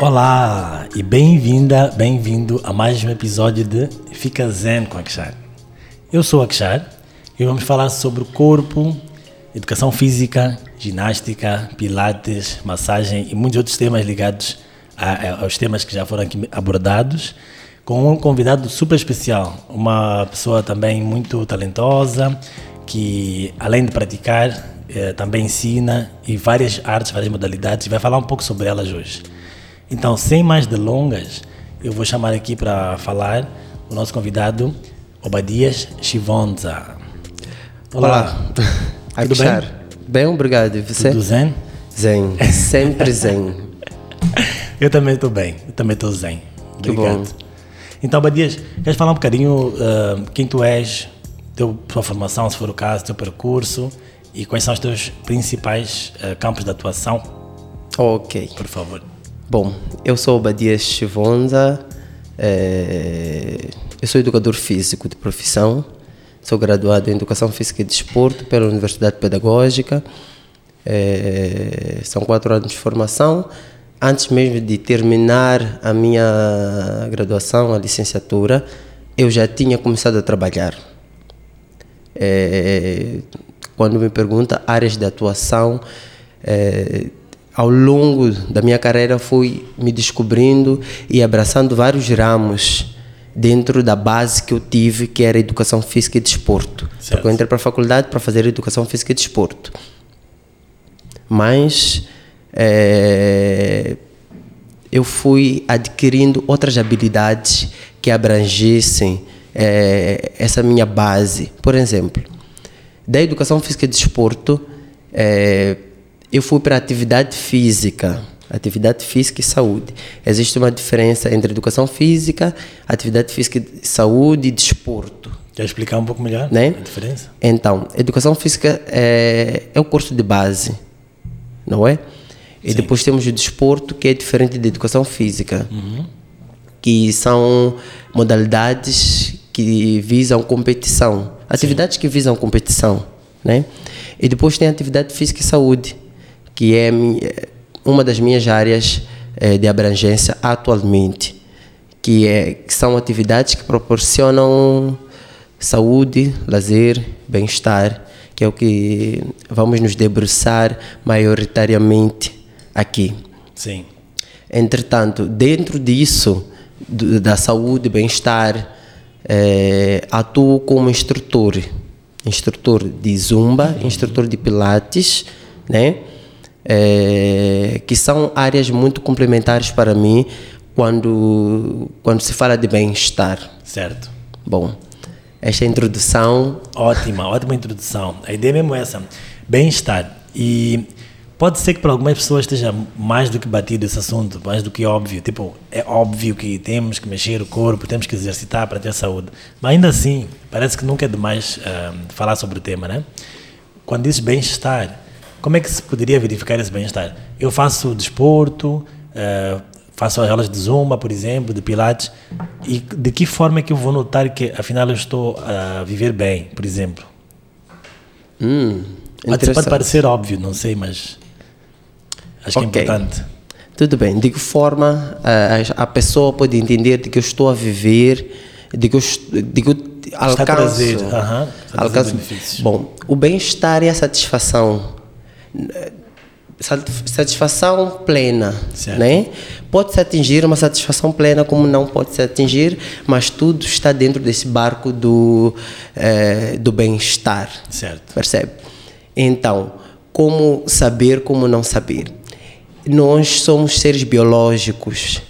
Olá e bem-vinda, bem-vindo a mais um episódio de Fica Zen com Akshar. Eu sou Akshar e vamos falar sobre corpo, educação física, ginástica, pilates, massagem e muitos outros temas ligados a, aos temas que já foram aqui abordados com um convidado super especial, uma pessoa também muito talentosa que além de praticar eh, também ensina e várias artes, várias modalidades e vai falar um pouco sobre elas hoje. Então, sem mais delongas, eu vou chamar aqui para falar o nosso convidado, Obadias Chivonza. Olá. Olá. Tudo bem? Bem, obrigado. E você? Tudo zen? Zen. Sempre zen. eu também estou bem. Eu também estou zen. Bom. Então, Obadias, queres falar um bocadinho uh, quem tu és, teu, tua formação, se for o caso, teu percurso e quais são os teus principais uh, campos de atuação? Ok. Por favor. Bom, eu sou Badias Chivonza, é, eu sou educador físico de profissão, sou graduado em Educação Física e Desporto pela Universidade Pedagógica, é, são quatro anos de formação. Antes mesmo de terminar a minha graduação, a licenciatura, eu já tinha começado a trabalhar. É, quando me pergunta áreas de atuação, é, ao longo da minha carreira fui me descobrindo e abraçando vários ramos dentro da base que eu tive, que era educação física e desporto. Certo. Porque eu entrei para a faculdade para fazer educação física e desporto. Mas é, eu fui adquirindo outras habilidades que abrangessem é, essa minha base. Por exemplo, da educação física e desporto, é, eu fui para atividade física. Atividade física e saúde. Existe uma diferença entre educação física, atividade física, saúde e desporto. Quer explicar um pouco melhor né? a diferença? Então, educação física é, é o curso de base, não é? E Sim. depois temos o desporto, que é diferente da educação física, uhum. que são modalidades que visam competição, atividades Sim. que visam competição, né? E depois tem atividade física e saúde, que é uma das minhas áreas é, de abrangência atualmente, que, é, que são atividades que proporcionam saúde, lazer, bem-estar, que é o que vamos nos debruçar maioritariamente aqui. Sim. Entretanto, dentro disso, da saúde, bem-estar, é, atuo como instrutor, instrutor de zumba, instrutor de pilates, né? É, que são áreas muito complementares para mim quando, quando se fala de bem-estar. Certo. Bom, esta introdução. Ótima, ótima introdução. A ideia mesmo é essa: bem-estar. E pode ser que para algumas pessoas esteja mais do que batido esse assunto, mais do que óbvio. Tipo, é óbvio que temos que mexer o corpo, temos que exercitar para ter saúde. Mas ainda assim, parece que nunca é demais uh, falar sobre o tema, né? Quando diz bem-estar, como é que se poderia verificar esse bem-estar? Eu faço desporto, uh, faço as aulas de zumba, por exemplo, de pilates, e de que forma é que eu vou notar que afinal eu estou a viver bem, por exemplo? Hum, pode, pode parecer óbvio, não sei, mas acho okay. que é importante. Tudo bem. De que forma uh, a pessoa pode entender de que eu estou a viver, de que eu, de que eu alcanço, a trazer, uh -huh, alcanço. Bom, o bem-estar e a satisfação satisfação plena, certo. né? Pode se atingir uma satisfação plena como não pode se atingir, mas tudo está dentro desse barco do eh, do bem-estar, certo? Percebe? Então, como saber, como não saber? Nós somos seres biológicos,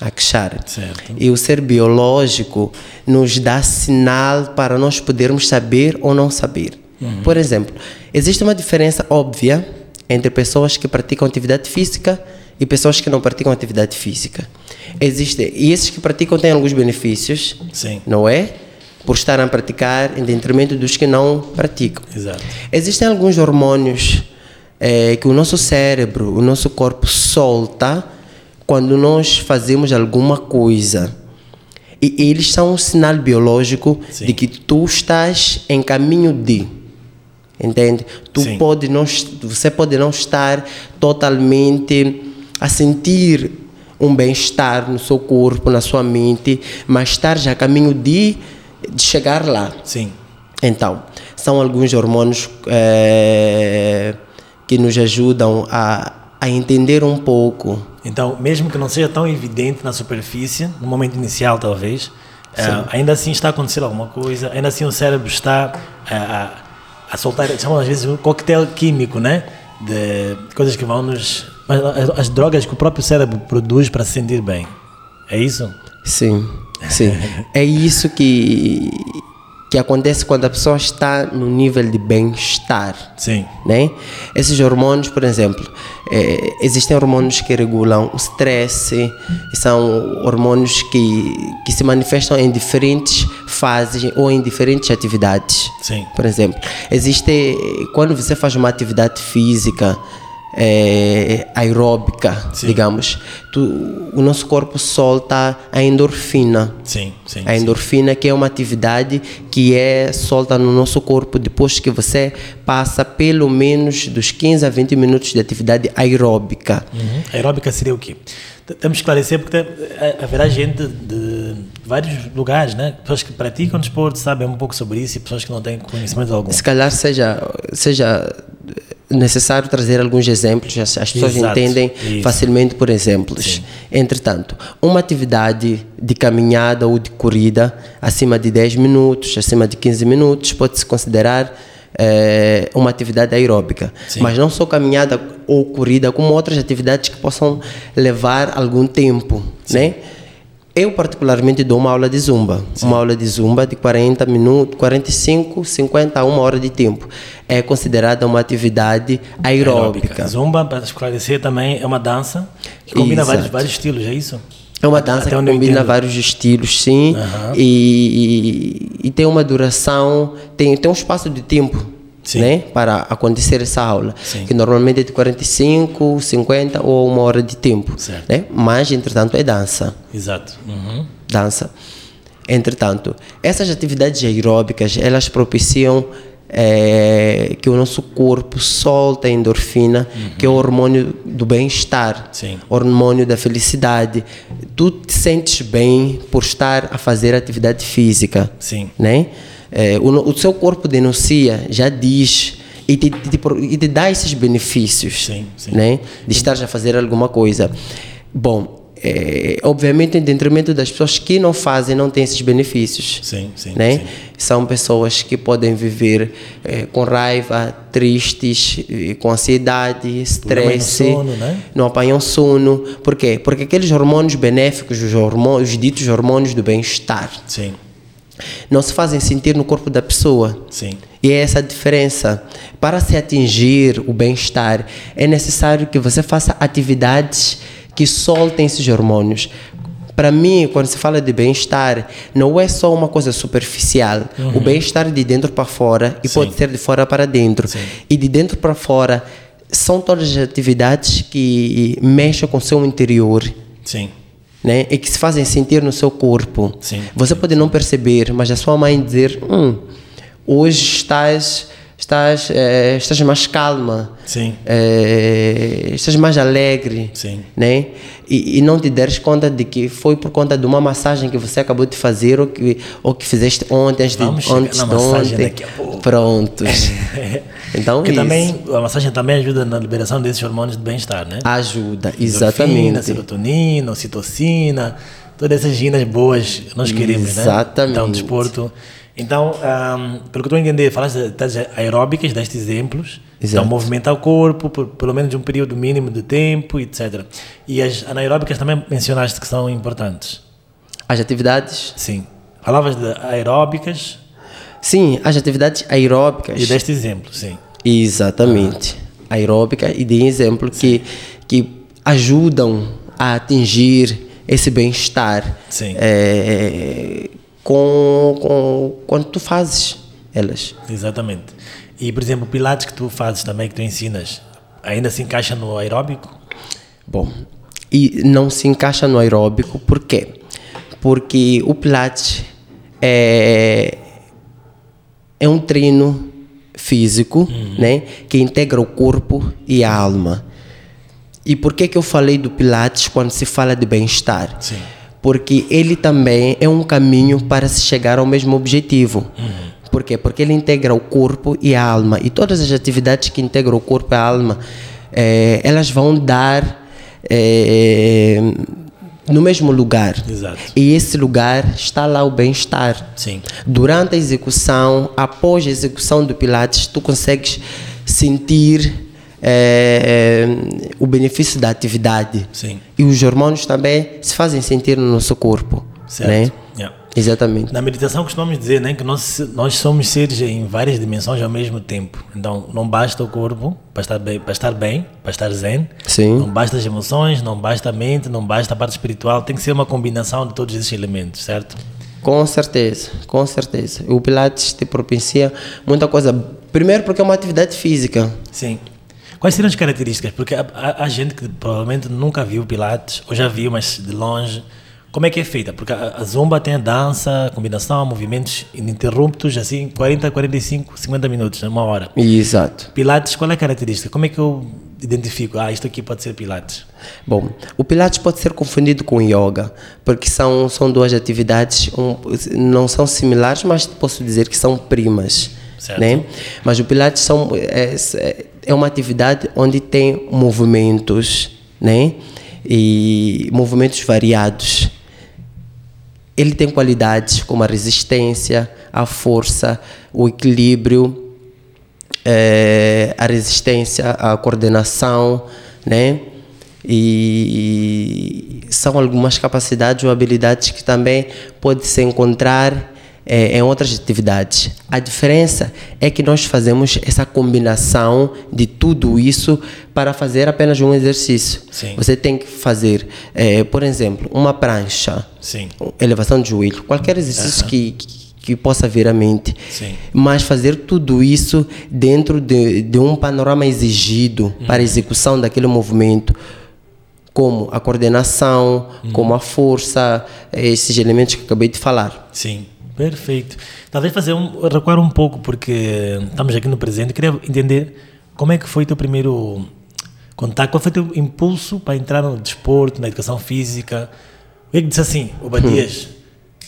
Akshar. Certo. E o ser biológico nos dá sinal para nós podermos saber ou não saber. Uhum. Por exemplo, existe uma diferença óbvia entre pessoas que praticam atividade física e pessoas que não praticam atividade física. Existe, e esses que praticam têm alguns benefícios, Sim. não é? Por estarem a praticar em detrimento dos que não praticam. Exato. Existem alguns hormônios é, que o nosso cérebro, o nosso corpo solta quando nós fazemos alguma coisa. E eles são um sinal biológico Sim. de que tu estás em caminho de entende? Tu Sim. pode não, você pode não estar totalmente a sentir um bem-estar no seu corpo, na sua mente, mas estar já a caminho de, de chegar lá. Sim. Então, são alguns hormônios é, que nos ajudam a, a entender um pouco. Então, mesmo que não seja tão evidente na superfície, no momento inicial talvez, é, ainda assim está a acontecer alguma coisa, ainda assim o cérebro está a, a, soltar, às vezes um coquetel químico, né? De coisas que vão nos. As, as drogas que o próprio cérebro produz para se sentir bem. É isso? Sim, sim. é isso que que acontece quando a pessoa está no nível de bem-estar. Sim. Né? Esses hormônios, por exemplo, é, existem hormônios que regulam o stress, são hormônios que, que se manifestam em diferentes fases ou em diferentes atividades. Sim. Por exemplo, existe, quando você faz uma atividade física, é, aeróbica, Sim. digamos, tu, o nosso corpo solta a endorfina. Sim, sim. A endorfina que é uma atividade que é solta no nosso corpo depois que você passa pelo menos dos 15 a 20 minutos de atividade aeróbica. Uhum. Aeróbica seria o quê? Temos que esclarecer porque eh, haverá gente de vários lugares, né? Pessoas que praticam desporto sabem um pouco sobre isso e pessoas que não têm conhecimento algum. Se calhar seja, seja necessário trazer alguns exemplos, as, as pessoas Exato, entendem isso. facilmente por exemplos. Entretanto, uma atividade de caminhada ou de corrida acima de 10 minutos, acima de 15 minutos, pode-se considerar eh, uma atividade aeróbica. Sim. Mas não só caminhada ou corrida, como outras atividades que possam levar algum tempo, né? Eu particularmente dou uma aula de zumba, uma aula de zumba de 40 minutos, 45, 50 a uma hora de tempo. É considerada uma atividade aeróbica. Zumba, para esclarecer também, é uma dança que combina vários, vários estilos, é isso? É uma dança Até que combina vários estilos, sim, Aham. e, e, e tem uma duração, tem, tem um espaço de tempo Sim. né, para acontecer essa aula, Sim. que normalmente é de 45, 50 ou uma hora de tempo. Certo. Né? Mas, entretanto, é dança. Exato. Uhum. dança. Entretanto, essas atividades aeróbicas, elas propiciam eh, que o nosso corpo solta a endorfina, que é o hormônio do bem-estar, hormônio da felicidade. Tu te sentes bem por estar a fazer atividade física, Sim. né? Eh, o, o seu corpo denuncia, já diz e te, te- te- e te dá esses benefícios, Sim, sim. né? De estar a fazer alguma coisa. Bom, é, obviamente em detrimento das pessoas que não fazem, não têm esses benefícios. Sim, sim, né? sim. São pessoas que podem viver eh, com raiva, tristes, com ansiedade, estresse, sono, né? não apanham sono. Por quê? Porque aqueles hormônios benéficos, os, hormônios, os ditos hormônios do bem-estar, Sim, não se fazem sentir no corpo da pessoa. sim. E é essa a diferença. Para se atingir o bem-estar, é necessário que você faça atividades que soltem esses hormônios. Para mim, quando se fala de bem-estar, não é só uma coisa superficial. O bem-estar de dentro para fora e Sim. pode ser de fora para dentro. Sim. E de dentro para fora são todas as atividades que mexem com o seu interior Sim, né? E que se fazem sentir no seu corpo. Sim. Você pode não perceber, mas a sua mãe dizer, hum, hoje estás, estás, eh, estás mais calma, sim, eh, estás mais alegre, Sim. né? E, e não te deres conta de que foi por conta de uma massagem que você acabou de fazer ou que, ou que fizeste ontem, antes de, Vamos chegar antes na de massagem ontem. daqui a pouco. Prontos. então, Porque isso também, a massagem também ajuda na liberação desses hormônios de bem-estar, né? ajuda, Endorfina, exatamente. serotonina, ocitocina, todas essas ginas boas que nós queremos, né? Exatamente. Então, desporto. Então, ahm, pelo que estou a entender, falaste de atividades aeróbicas, destes exemplos. Exato. Então, movimentar o corpo por pelo menos um período mínimo de tempo, etc. E as anaeróbicas também mencionaste que são importantes. As atividades, Sim. Falavas de aeróbicas sim, as atividades aeróbicas. e deste exemplo, sim. Exatamente. Aeróbica e de exemplo que, que ajudam a atingir esse bem-estar Sim. é, com, com quando tu fazes elas. Exatamente. E, por exemplo, pilates que tu fazes também, que tu ensinas, ainda se encaixa no aeróbico? Bom, e não se encaixa no aeróbico, por quê? Porque o Pilates é, é um treino físico, né, que integra o corpo e a alma. E por que, que eu falei do Pilates quando se fala de bem-estar? Sim. Porque ele também é um caminho para se chegar ao mesmo objetivo. Uhum. Por quê? Porque ele integra o corpo e a alma. E todas as atividades que integram o corpo e a alma, eh, elas vão dar eh, no mesmo lugar. Exato. E esse lugar está lá o bem-estar. Sim. Durante a execução, após a execução do Pilates, tu consegues sentir eh, o benefício da atividade. Sim. E os hormônios também se fazem sentir no nosso corpo. Certo. Né? Yeah. Exatamente. Na meditação costumamos dizer né, que nós, nós somos seres em várias dimensões ao mesmo tempo. Então não basta o corpo para estar bem, para estar, bem, para estar zen. Sim. Não basta as emoções, não basta a mente, não basta a parte espiritual. Tem que ser uma combinação de todos esses elementos, certo? Com certeza, com certeza. O Pilates te propicia muita coisa. Primeiro porque é uma atividade física. Sim. Quais seriam as características? Porque há, gente que provavelmente nunca viu Pilates, ou já viu, mas de longe. Como é que é feita? Porque a, a Zumba tem a dança, a combinação, movimentos ininterruptos, assim, 40, 45, 50 minutos, uma hora. Exato. Pilates, qual é a característica? Como é que eu identifico? Ah, isto aqui pode ser Pilates. Bom, o Pilates pode ser confundido com Yoga, porque são, são duas atividades, um, não são similares, mas posso dizer que são primas. Certo. Né? Mas o Pilates são, é, é uma atividade onde tem movimentos, né? E movimentos variados. Ele tem qualidades como a resistência, a força, o equilíbrio, é, a resistência, a coordenação, né? E são algumas capacidades ou habilidades que também pode se encontrar é, em outras atividades. A diferença é que nós fazemos essa combinação de tudo isso para fazer apenas um exercício. Sim. Você tem que fazer, é, por exemplo, uma prancha, Sim. elevação de joelho, qualquer exercício que, que que possa vir à mente, Sim. mas fazer tudo isso dentro de, de um panorama exigido para a execução daquele movimento, como a coordenação, como a força, esses elementos que acabei de falar. Sim, perfeito. Talvez fazer um, recuar um pouco, porque estamos aqui no presente. Queria entender como é que foi teu primeiro contato, qual foi teu impulso para entrar no desporto, na educação física. O que é que disse assim, o Badias,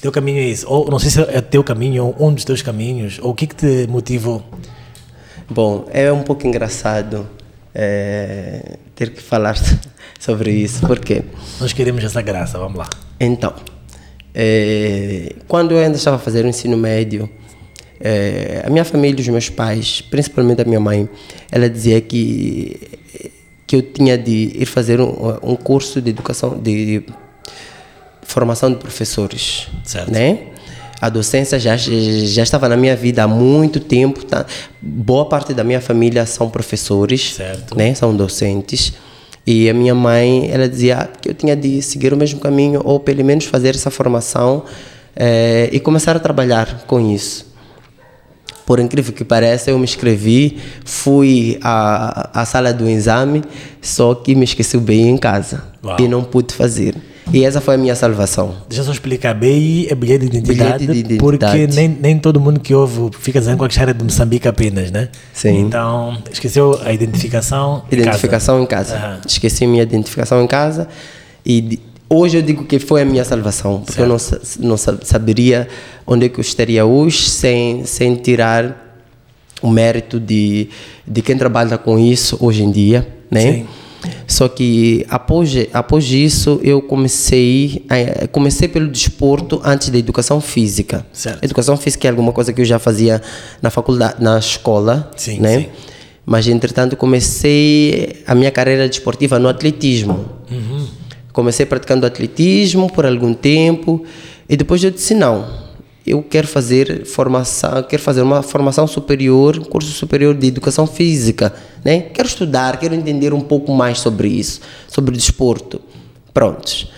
teu caminho é esse? Ou não sei se é teu caminho, ou um dos teus caminhos, ou o que é que te motivou? Bom, é um pouco engraçado é, ter que falar sobre isso, porque Nós queremos essa graça, vamos lá. Então, eh, quando eu ainda estava a fazer o ensino médio, eh, a minha família, os meus pais, principalmente a minha mãe, ela dizia que que eu tinha de ir fazer um, um curso de educação, de formação de professores, Certo. né? A docência já, já estava na minha vida há muito tempo. Tá? Boa parte da minha família são professores, Certo. né? São docentes. E a minha mãe, ela dizia que eu tinha de seguir o mesmo caminho ou pelo menos fazer essa formação eh, e começar a trabalhar com isso. Por incrível que pareça, eu me inscrevi, fui à, à sala do exame, só que me esqueci BI em casa Uau. e não pude fazer. E essa foi a minha salvação. Deixa eu só explicar. BI é bilhete de identidade, Bilhete de porque identidade. nem, nem todo mundo que ouve fica dizendo que a é de Moçambique apenas, né? Sim. Então, esqueceu a identificação em Identificação em casa. Aham. Esqueci minha identificação em casa e hoje eu digo que foi a minha salvação, porque eu não, não sa- saberia onde é que eu estaria hoje sem, sem tirar o mérito de, de quem trabalha com isso hoje em dia, né? Sim. Só que após, após isso eu comecei a- comecei pelo desporto antes da educação física. Certo. Educação física é alguma coisa que eu já fazia na faculdade, na escola, Sim, né? sim. Mas entretanto comecei a minha carreira desportiva no atletismo. Comecei praticando atletismo por algum tempo e depois eu disse não, eu quero fazer formação, quero fazer uma formação superior, um curso superior de educação física, né? Quero estudar, quero entender um pouco mais sobre isso, sobre o desporto. Prontos.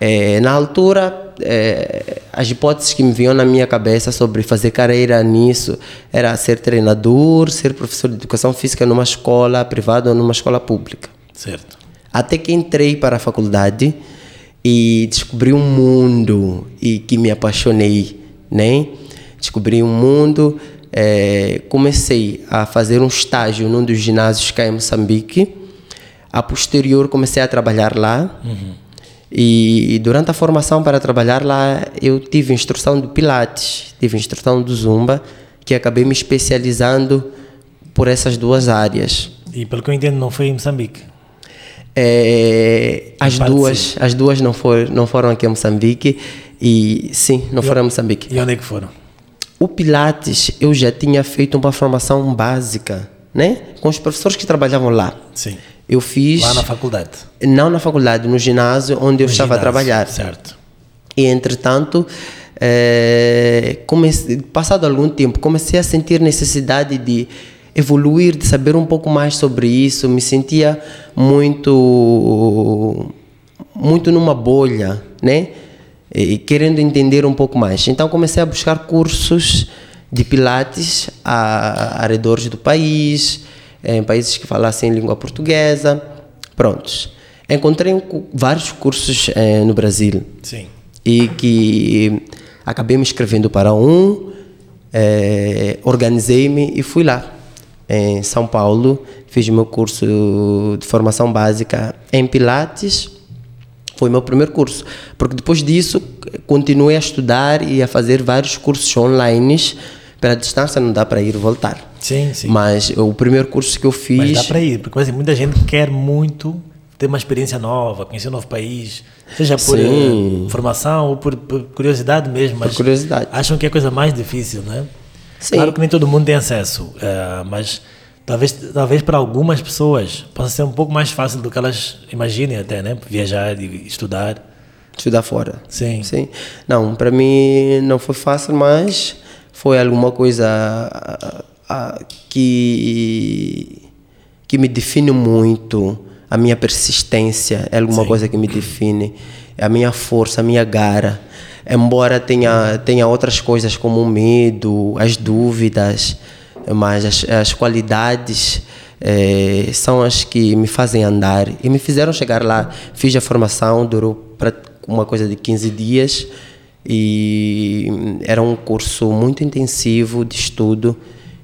Eh, na altura, eh, as hipóteses que me vinham na minha cabeça sobre fazer carreira nisso era ser treinador, ser professor de educação física numa escola privada ou numa escola pública. Certo. Até que entrei para a faculdade e descobri um mundo e que me apaixonei, né? Descobri um mundo, eh, comecei a fazer um estágio num dos ginásios cá em Moçambique. A posterior comecei a trabalhar lá. E durante a formação para trabalhar lá, eu tive instrução de Pilates, tive instrução do Zumba, que acabei me especializando por essas duas áreas. E pelo que eu entendo, não foi em Moçambique. É, as duas, as duas não, for, não foram aqui em Moçambique e sim, não foram em Moçambique. E onde é que foram? O Pilates eu já tinha feito uma formação básica, né? Com os professores que trabalhavam lá. Sim. Eu fiz Lá na faculdade. não na faculdade, no ginásio onde eu No estava a ginásio, trabalhar. Certo. E entretanto, comecei, passado algum tempo, comecei a sentir necessidade de evoluir, de saber um pouco mais sobre isso. Me sentia muito, muito numa bolha, né? E querendo entender um pouco mais. Então comecei a buscar cursos de pilates a, a redores do país, em países que falassem língua portuguesa. Prontos. Encontrei vários cursos eh, no Brasil Sim. e que acabei me inscrevendo para um, eh, organizei-me e fui lá em São Paulo, fiz meu curso de formação básica em Pilates, foi meu primeiro curso, porque depois disso continuei a estudar e a fazer vários cursos online, pela distância não dá para ir voltar. Sim, sim. Mas o primeiro curso que eu Mas fiz dá para ir, porque assim, muita gente quer muito ter uma experiência nova, conhecer um novo país, seja por Sim. eh, formação ou por, por curiosidade mesmo. Mas curiosidade. Acham que é a coisa mais difícil, né? Sim. Claro que nem todo mundo tem acesso, eh, mas talvez, talvez para algumas pessoas possa ser um pouco mais fácil do que elas imaginem até, né? Viajar e estudar. estudar fora. Sim. Sim. Não, para mim não foi fácil, mas foi alguma coisa ah, ah, que que me define muito. A minha persistência é alguma Sim. coisa que me define. A minha força, a minha gara. Embora tenha, tenha outras coisas como o medo, as dúvidas, mas as, as qualidades eh, são as que me fazem andar e me fizeram chegar lá. Fiz a formação, durou pra, uma coisa de 15 dias e era um curso muito intensivo de estudo.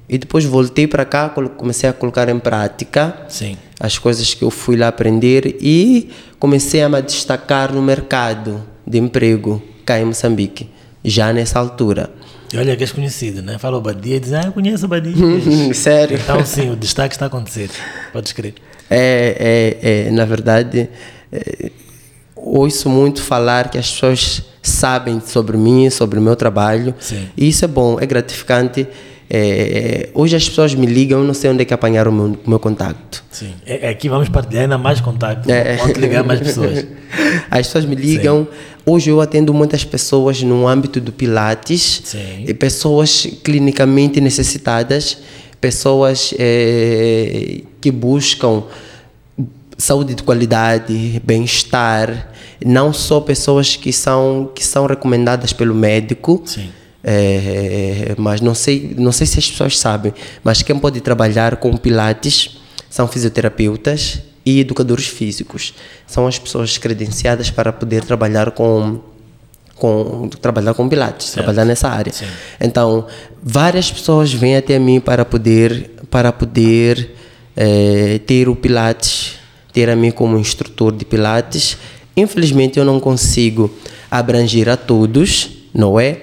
E depois voltei para cá, comecei a colocar em prática Sim. as coisas que eu fui lá aprender e comecei a me destacar no mercado de emprego cá em Moçambique, já nessa altura. E olha que és conhecido, né? Fala o Badia e diz, ah, eu conheço o Badia. Sério? então, sim, o destaque está a acontecer. Podes crer. É, é, é, na verdade, é, ouço muito falar que as pessoas sabem sobre mim, sobre o meu trabalho. Sim. E isso é bom, é gratificante. É, hoje as pessoas me ligam, eu não sei onde é que apanharam o meu, meu contacto. Sim. É, é aqui vamos partilhar ainda mais contato. É. Vamos ligar mais pessoas. As pessoas me ligam. Hoje eu atendo muitas pessoas no âmbito do Pilates, Sim. e pessoas clinicamente necessitadas, pessoas eh, que buscam saúde de qualidade, bem-estar, não só pessoas que são que são recomendadas pelo médico. Sim. É, mas não sei, não sei se as pessoas sabem, mas quem pode trabalhar com Pilates são fisioterapeutas e educadores físicos. São as pessoas credenciadas para poder trabalhar com com trabalhar com Pilates, trabalhar nessa área. Sim. Então, várias pessoas vêm até mim para poder para poder eh, ter o Pilates, ter a mim como instrutor de Pilates. Infelizmente, eu não consigo abranger a todos, não é?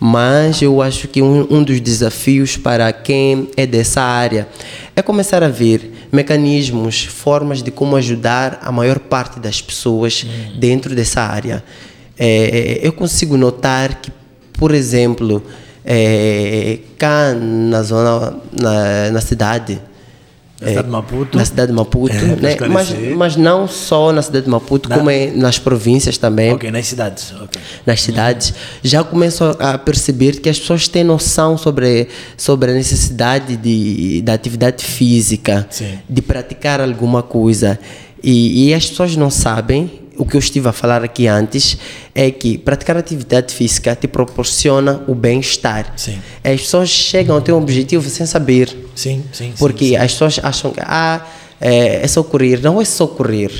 Mas eu acho que um, um dos desafios para quem é dessa área é começar a ver mecanismos, formas de como ajudar a maior parte das pessoas dentro dessa área. É, eu consigo notar que, por exemplo, é, cá na zona, na, na cidade, Na cidade de Maputo. na cidade de Maputo, É, né? mas, mas não só na cidade de Maputo, Na- como é nas províncias também Ok, nas cidades. ok. nas cidades, já começo a a perceber que as pessoas têm noção sobre, sobre a necessidade de, da atividade física, Sim. de praticar alguma coisa. E, e as pessoas não sabem, o que eu estive a falar aqui antes, é que praticar atividade física te proporciona o bem-estar. Sim. As pessoas chegam a ter um objetivo sem saber. Sim, sim. sim, Porque sim. as pessoas acham que ah, é, é só correr. Não é só correr.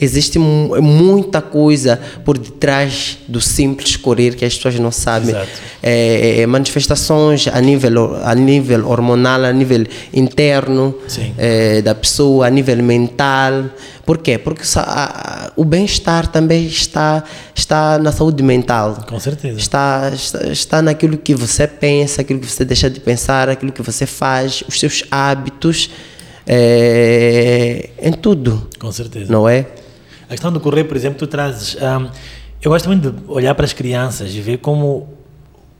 Existe mu- muita coisa por detrás do simples correr que as pessoas não sabem. Exato. É, é, manifestações a nível, a nível hormonal, a nível interno Sim. é, da pessoa, a nível mental. Por quê? Porque a- o bem-estar também está, está na saúde mental. Com certeza. Está, está, está naquilo que você pensa, aquilo que você deixa de pensar, aquilo que você faz, os seus hábitos, é, em tudo, Com certeza. não é? A questão do correr, por exemplo, tu trazes. ahm, eu gosto muito de olhar para as crianças e ver como.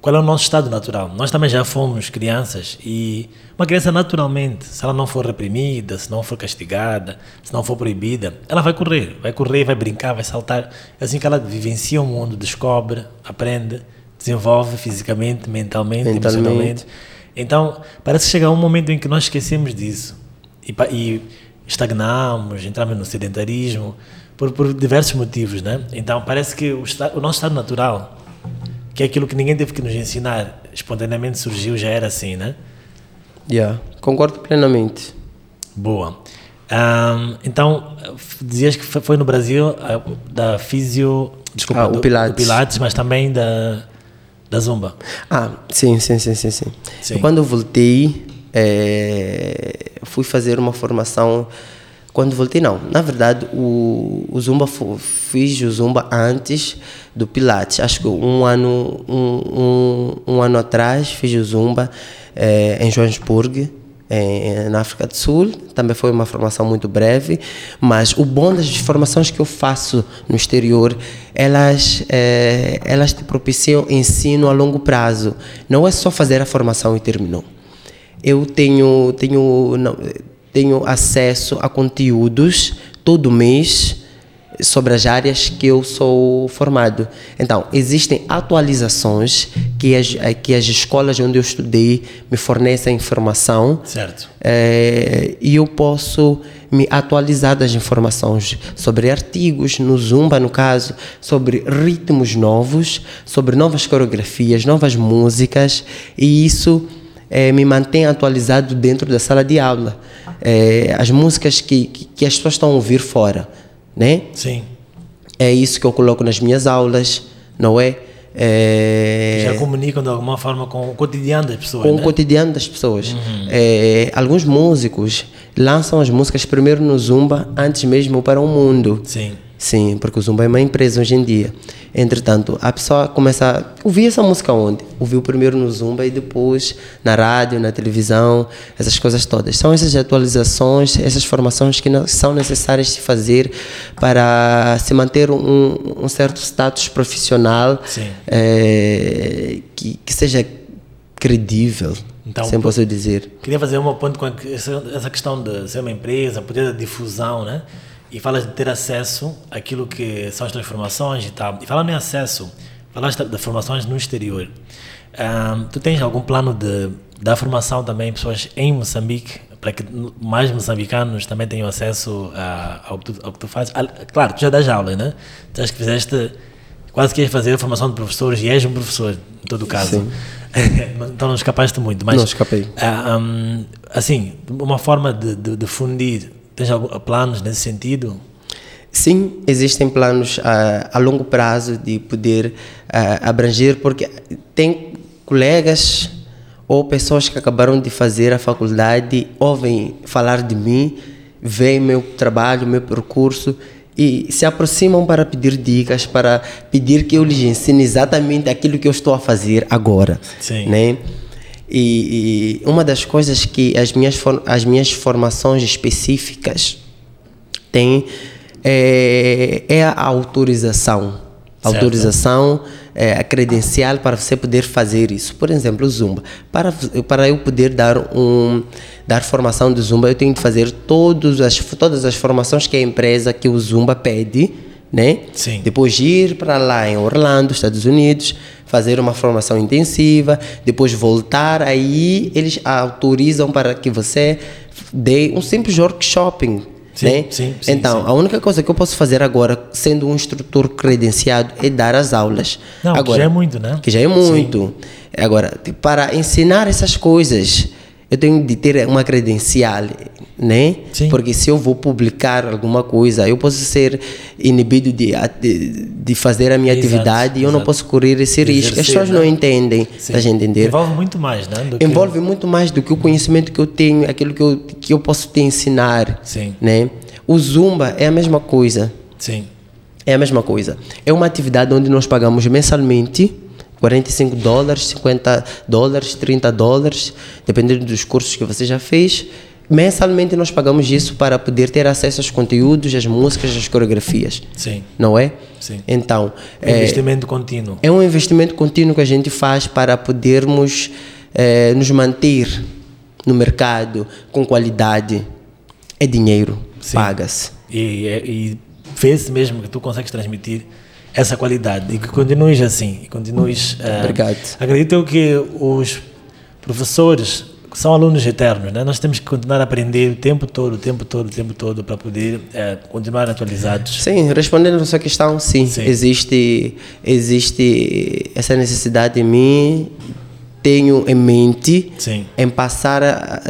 Qual é o nosso estado natural? Nós também já fomos crianças e uma criança naturalmente, se ela não for reprimida, se não for castigada, se não for proibida, ela vai correr, vai correr, vai brincar, vai saltar. É assim que ela vivencia o mundo, descobre, aprende, desenvolve fisicamente, mentalmente, Mentalmente. emocionalmente. Então, parece que chega um momento em que nós esquecemos disso e, e estagnamos, entramos no sedentarismo por, por diversos motivos, né? Então, parece que o, o nosso estado natural, que é aquilo que ninguém teve que nos ensinar, espontaneamente surgiu, já era assim, né? Yeah, concordo plenamente. Boa. Ahm, então, dizias que foi no Brasil ah, da fisio, desculpa, Ah, o do- Pilates. do Pilates, mas também da, da Zumba. Ah, sim, sim, sim, sim, sim. Sim. Quando eu voltei, eh, fui fazer uma formação. Quando voltei, não. Na verdade, o, o Zumba, fiz o Zumba antes do Pilates. Acho que um ano, um, um, um ano atrás, fiz o Zumba eh, em Joanesburgo, eh, na África do Sul. Também foi uma formação muito breve, mas o bom das formações que eu faço no exterior, elas, eh, elas te propiciam ensino a longo prazo. Não é só fazer a formação e terminou. Eu tenho, tenho, não, tenho acesso a conteúdos todo mês sobre as áreas que eu sou formado. Então, existem atualizações que as, que as escolas onde eu estudei me fornecem informação Certo. eh, e eu posso me atualizar das informações sobre artigos, no Zumba, no caso, sobre ritmos novos, sobre novas coreografias, novas músicas, e isso eh, me mantém atualizado dentro da sala de aula. Eh, as músicas que, que, que as pessoas estão a ouvir fora, né? Sim. É isso que eu coloco nas minhas aulas, não é? Eh, Já comunicam de alguma forma com o cotidiano das pessoas, com o né? cotidiano das pessoas. É, alguns músicos lançam as músicas primeiro no Zumba, antes mesmo para o mundo. Sim. Sim, porque o Zumba é uma empresa hoje em dia. Entretanto, a pessoa começa a ouvir essa música onde? Ouviu primeiro no Zumba e depois na rádio, na televisão, essas coisas todas. São essas atualizações, essas formações que são necessárias de fazer para se manter um, um certo status profissional eh, que, que seja credível, Então, sem posso dizer. Queria fazer uma ponto com essa questão de ser uma empresa, poder da difusão, né? E falas de ter acesso àquilo que são as transformações e tal. E falando em acesso, falaste das formações no exterior. Ahm, tu tens algum plano de dar formação também em pessoas em Moçambique, para que mais moçambicanos também tenham acesso a- ao, que tu, ao que tu fazes? Ah, Claro, tu já das aulas, né? Tu acho que fizeste, quase que ias fazer a formação de professores e és um professor, em todo o caso. então não escapaste muito, mas Não escapei. ah, hum, assim, uma forma de, de, de fundir, tens planos nesse sentido? Sim, existem planos ah, a longo prazo de poder ah, abranger, porque tem colegas ou pessoas que acabaram de fazer a faculdade, ouvem falar de mim, veem meu trabalho, meu percurso e se aproximam para pedir dicas, para pedir que eu lhes ensine exatamente aquilo que eu estou a fazer agora. Sim. Né? E, e uma das coisas que as minhas, as minhas formações específicas tem é, é a autorização. Certo. autorização, é, a credencial para você poder fazer isso. Por exemplo, o Zumba. Para, para eu poder dar, um, dar formação de Zumba, eu tenho que fazer todos as, todas as formações que a empresa que o Zumba pede, né? Sim. Depois ir para lá em Orlando, Estados Unidos, fazer uma formação intensiva, depois voltar, aí eles autorizam para que você dê um simples workshop. Sim, né? sim, sim, então, sim. a única coisa que eu posso fazer agora, sendo um instrutor credenciado, é dar as aulas. Não, que agora, já é muito, né? Que já é muito. Agora, tipo, para ensinar essas coisas, eu tenho de ter uma credencial, né? Sim. Porque se eu vou publicar alguma coisa, eu posso ser inibido de, de, fazer a minha Exato, atividade e eu não posso correr esse risco. As pessoas né? não entendem, tá entender? Envolve muito mais, né? Do que- Envolve muito mais do que o conhecimento que eu tenho, aquilo que eu, que eu posso te ensinar, Sim. né? O Zumba é a mesma coisa. Sim. É a mesma coisa. É uma atividade onde nós pagamos mensalmente 45 dólares, 50 dólares, 30 dólares, dependendo dos cursos que você já fez. Mensalmente nós pagamos isso para poder ter acesso aos conteúdos, às músicas, às coreografias. Sim. Não é? Sim. Então, É é, investimento contínuo. é um investimento contínuo que a gente faz para podermos eh, nos manter no mercado com qualidade. É dinheiro, paga-se. E, é- e vê-se mesmo que tu consegues transmitir essa qualidade e que continues assim. E continues. Obrigado. Acredito que os professores são alunos eternos, né? Nós temos que continuar a aprender o tempo todo, o tempo todo, o tempo todo para poder eh, continuar atualizados. Sim, respondendo a sua questão, sim, Sim. Existe, existe essa necessidade em mim. Tenho em mente Sim. em passar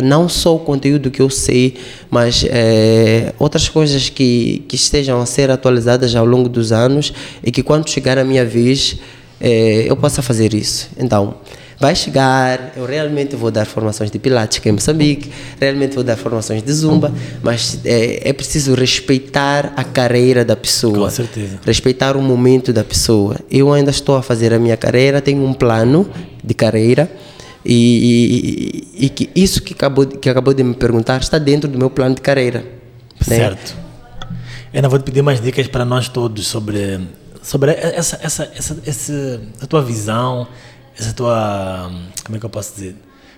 não só o conteúdo que eu sei, mas eh, outras coisas que, que estejam a ser atualizadas ao longo dos anos e que quando chegar a minha vez eh, eu possa fazer isso. Então, vai chegar, eu realmente vou dar formações de Pilates aqui em Moçambique, realmente vou dar formações de Zumba, mas eh, é preciso respeitar a carreira da pessoa. Com certeza. Respeitar o momento da pessoa. Eu ainda estou a fazer a minha carreira, tenho um plano de carreira e, e- e que isso que acabou, que acabou de me perguntar está dentro do meu plano de carreira. né? Certo. Ainda vou te pedir mais dicas para nós todos sobre, sobre essa, essa, essa, essa, a tua visão, essa tua, como é que eu posso dizer,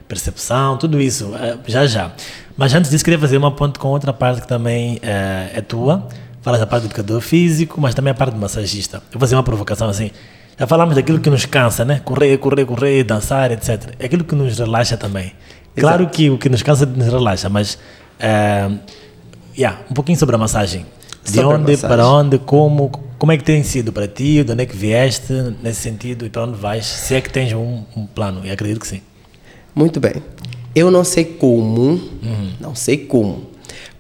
percepção, tudo isso, eh, já já. Mas antes disso, queria fazer uma ponte com outra parte que também eh, é tua. Fala da parte do educador físico, mas também a parte do massagista. Eu vou fazer uma provocação assim. Já falamos daquilo que nos cansa, né? Correr, correr, correr, dançar, etc. É aquilo que nos relaxa também. Claro que o que nos cansa nos relaxa, mas eh, yeah, um pouquinho sobre a massagem. De Sobre a onde, massagem. para onde, como, como é que tem sido para ti, de onde é que vieste nesse sentido e para onde vais, se é que tens um, um plano, e acredito que sim. Muito bem. Eu não sei como, não sei como.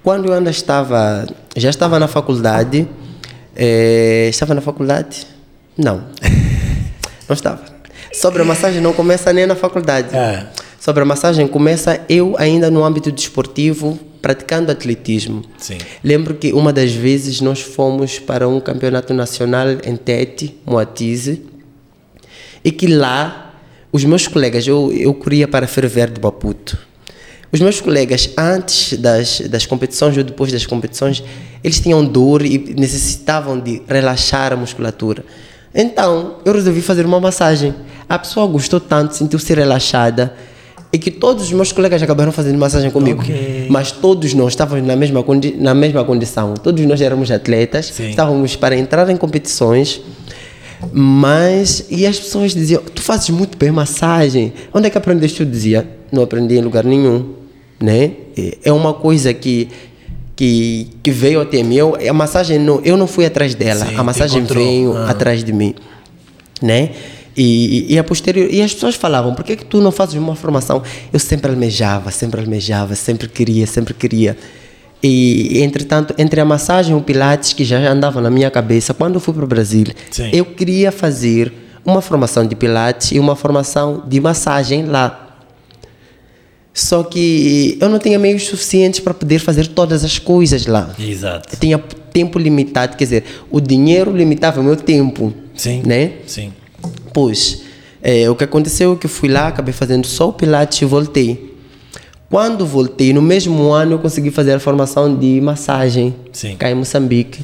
Quando eu ainda estava, já estava na faculdade, eh, estava na faculdade? Não, não estava. Sobre a massagem não começa nem na faculdade. É. Sobre a massagem começa eu ainda no âmbito desportivo, praticando atletismo. Sim. Lembro que uma das vezes nós fomos para um campeonato nacional em Tete, Moatize, e que lá os meus colegas, eu, eu corria para Ferver de Maputo. Os meus colegas, antes das, das competições ou depois das competições, eles tinham dor e necessitavam de relaxar a musculatura. Então, eu resolvi fazer uma massagem. A pessoa gostou tanto, sentiu-se relaxada, e que todos os meus colegas acabaram fazendo massagem comigo. Ok. Mas todos nós estávamos na mesma, na mesma condição. Todos nós éramos atletas, Sim. estávamos para entrar em competições. Mas, e as pessoas diziam: Tu fazes muito bem massagem. Onde é que aprendeste? Eu dizia: Não aprendi em lugar nenhum. Né? É uma coisa que, que, que veio até mim. Eu, a massagem, não, eu não fui atrás dela. Sim, a massagem veio Ah. atrás de mim. Né? E, e, e a posterior, e as pessoas falavam, por que, que tu não fazes uma formação? Eu sempre almejava, sempre almejava, sempre queria, sempre queria. E, entretanto, entre a massagem e o pilates, que já andava na minha cabeça, quando eu fui para o Brasil, Sim. eu queria fazer uma formação de pilates e uma formação de massagem lá. Só que eu não tinha meios suficientes para poder fazer todas as coisas lá. Exato. Eu tinha tempo limitado, quer dizer, o dinheiro limitava o meu tempo. Sim. Né? Sim. Pois, é, o que aconteceu é que eu fui lá, acabei fazendo só o Pilates e voltei. Quando voltei, no mesmo ano eu consegui fazer a formação de massagem Sim. cá em Moçambique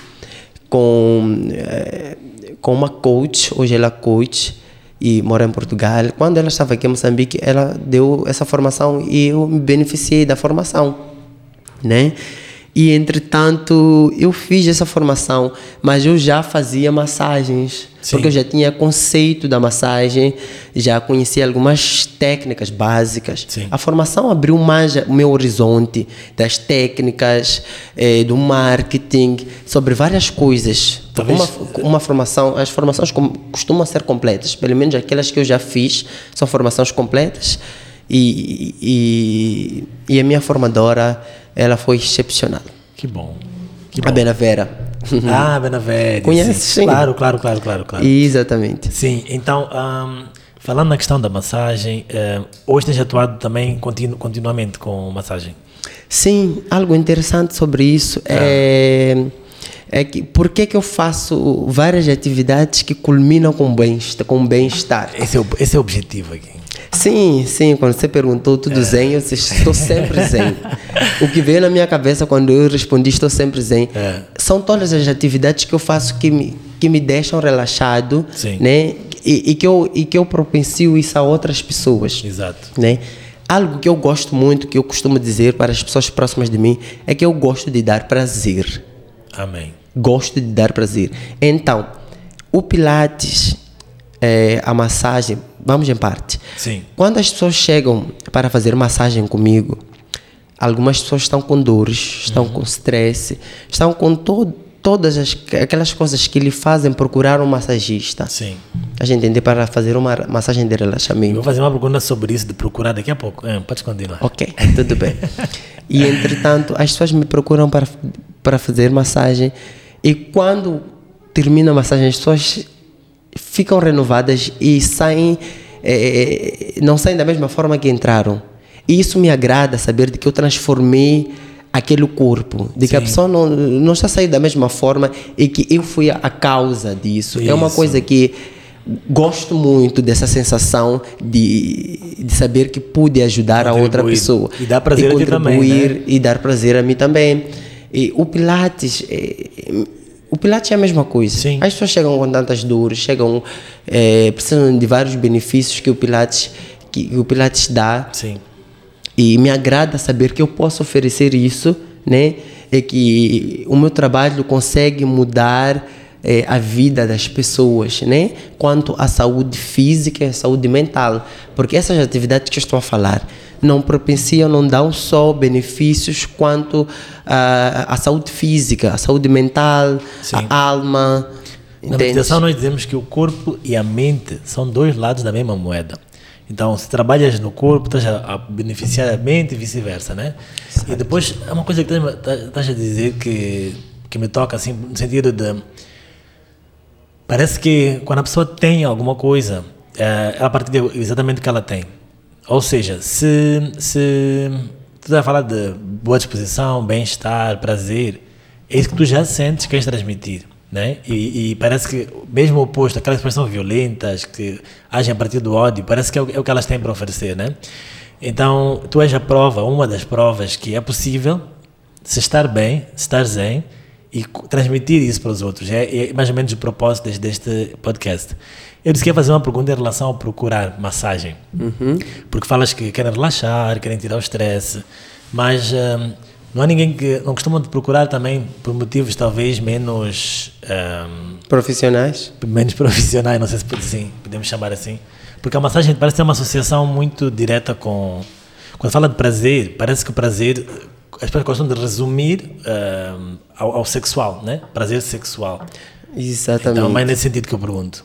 com, eh, com uma coach, hoje ela é coach e mora em Portugal. Quando ela estava aqui em Moçambique, ela deu essa formação e eu me beneficiei da formação, né? E entretanto, eu fiz essa formação, mas eu já fazia massagens, Sim. porque eu já tinha conceito da massagem, já conhecia algumas técnicas básicas. Sim. A formação abriu mais o meu horizonte das técnicas, eh, do marketing, sobre várias coisas. Talvez- Uma, uma formação, as formações costumam ser completas, pelo menos aquelas que eu já fiz são formações completas E, e, e a minha formadora, ela foi excepcional. Que bom. Que bom. A Benavera. Ah, Benavera. Conhece, sim. Claro, claro, claro, claro, claro. Exatamente. Sim, então, ahm, falando na questão da massagem, eh, hoje tens atuado também continu, continuamente com massagem. Sim, algo interessante sobre isso é, é que por que, que eu faço várias atividades que culminam com bem-estar? Com bem-estar? Esse é, o, esse é o objetivo aqui. Sim, sim, quando você perguntou tudo zen, eu disse, estou sempre zen. o que veio na minha cabeça quando eu respondi estou sempre zen, É. são todas as atividades que eu faço que me, que me deixam relaxado, Sim. né? E, e que eu, e que eu propencio isso a outras pessoas Exato. né? Algo que eu gosto muito, que eu costumo dizer para as pessoas próximas de mim, é que eu gosto de dar prazer. Amém. Gosto de dar prazer. Então, o Pilates, eh, a massagem, vamos em parte. Sim. Quando as pessoas chegam para fazer massagem comigo, algumas pessoas estão com dores, estão com stress, estão com to todas as, aquelas coisas que lhe fazem procurar um massagista. Sim. A gente entende para fazer uma massagem de relaxamento. vou fazer uma pergunta sobre isso de procurar daqui a pouco. É, pode continuar. Ok, tudo bem. E entretanto, as pessoas me procuram para, para fazer massagem. E quando termina a massagem, as pessoas ficam renovadas e saem, eh, não saem da mesma forma que entraram. E isso me agrada saber de que eu transformei aquele corpo, de que a Sim. pessoa não, não está saindo da mesma forma e que eu fui a, causa disso. É uma Isso. coisa que gosto muito dessa sensação de, de saber que pude ajudar a outra Contribuir. pessoa. E dar prazer a ti também, contribuir né? e dar prazer a mim também. E o Pilates, eh, o Pilates é a mesma coisa. Sim. As pessoas chegam com tantas dores, chegam, eh, precisam de vários benefícios que o Pilates, que o Pilates dá. Sim. E me agrada saber que eu posso oferecer isso, né? E que o meu trabalho consegue mudar eh, a vida das pessoas, né? Quanto à saúde física e à saúde mental. Porque essas atividades que eu estou a falar não propenciam, não dão só benefícios quanto à à saúde física, à saúde mental, Sim. à alma. Na entende? meditação nós dizemos que o corpo e a mente são dois lados da mesma moeda. Então, se trabalhas no corpo, estás a, a beneficiar a mente e vice-versa, né? E depois, é uma coisa que estás- a dizer que, que me toca, assim, no sentido de... Parece que quando a pessoa tem alguma coisa, é, ela partilha exatamente o que ela tem. Ou seja, se, se tu estás a falar de boa disposição, bem-estar, prazer, é isso que tu já sentes que queres transmitir. Né? E, e parece que, mesmo oposto, aquelas pessoas são violentas, que agem a partir do ódio, parece que é o, é o que elas têm para oferecer. Né? Então, tu és a prova, uma das provas que é possível se estar bem, se estar zen e transmitir isso para os outros. É, é mais ou menos o propósito deste, deste podcast. Eu disse que ia fazer uma pergunta em relação ao procurar massagem. Porque falas que querem relaxar, querem tirar o estresse, mas hum, não há ninguém que não costumam de procurar também por motivos talvez menos hum, Profissionais? menos profissionais, não sei se pode, sim, podemos chamar assim. Porque a massagem parece ter uma associação muito direta com. Quando fala de prazer, parece que o prazer. As pessoas gostam de resumir hum, ao, ao sexual, né? Prazer sexual. Exatamente. Então, mas nesse sentido que eu pergunto.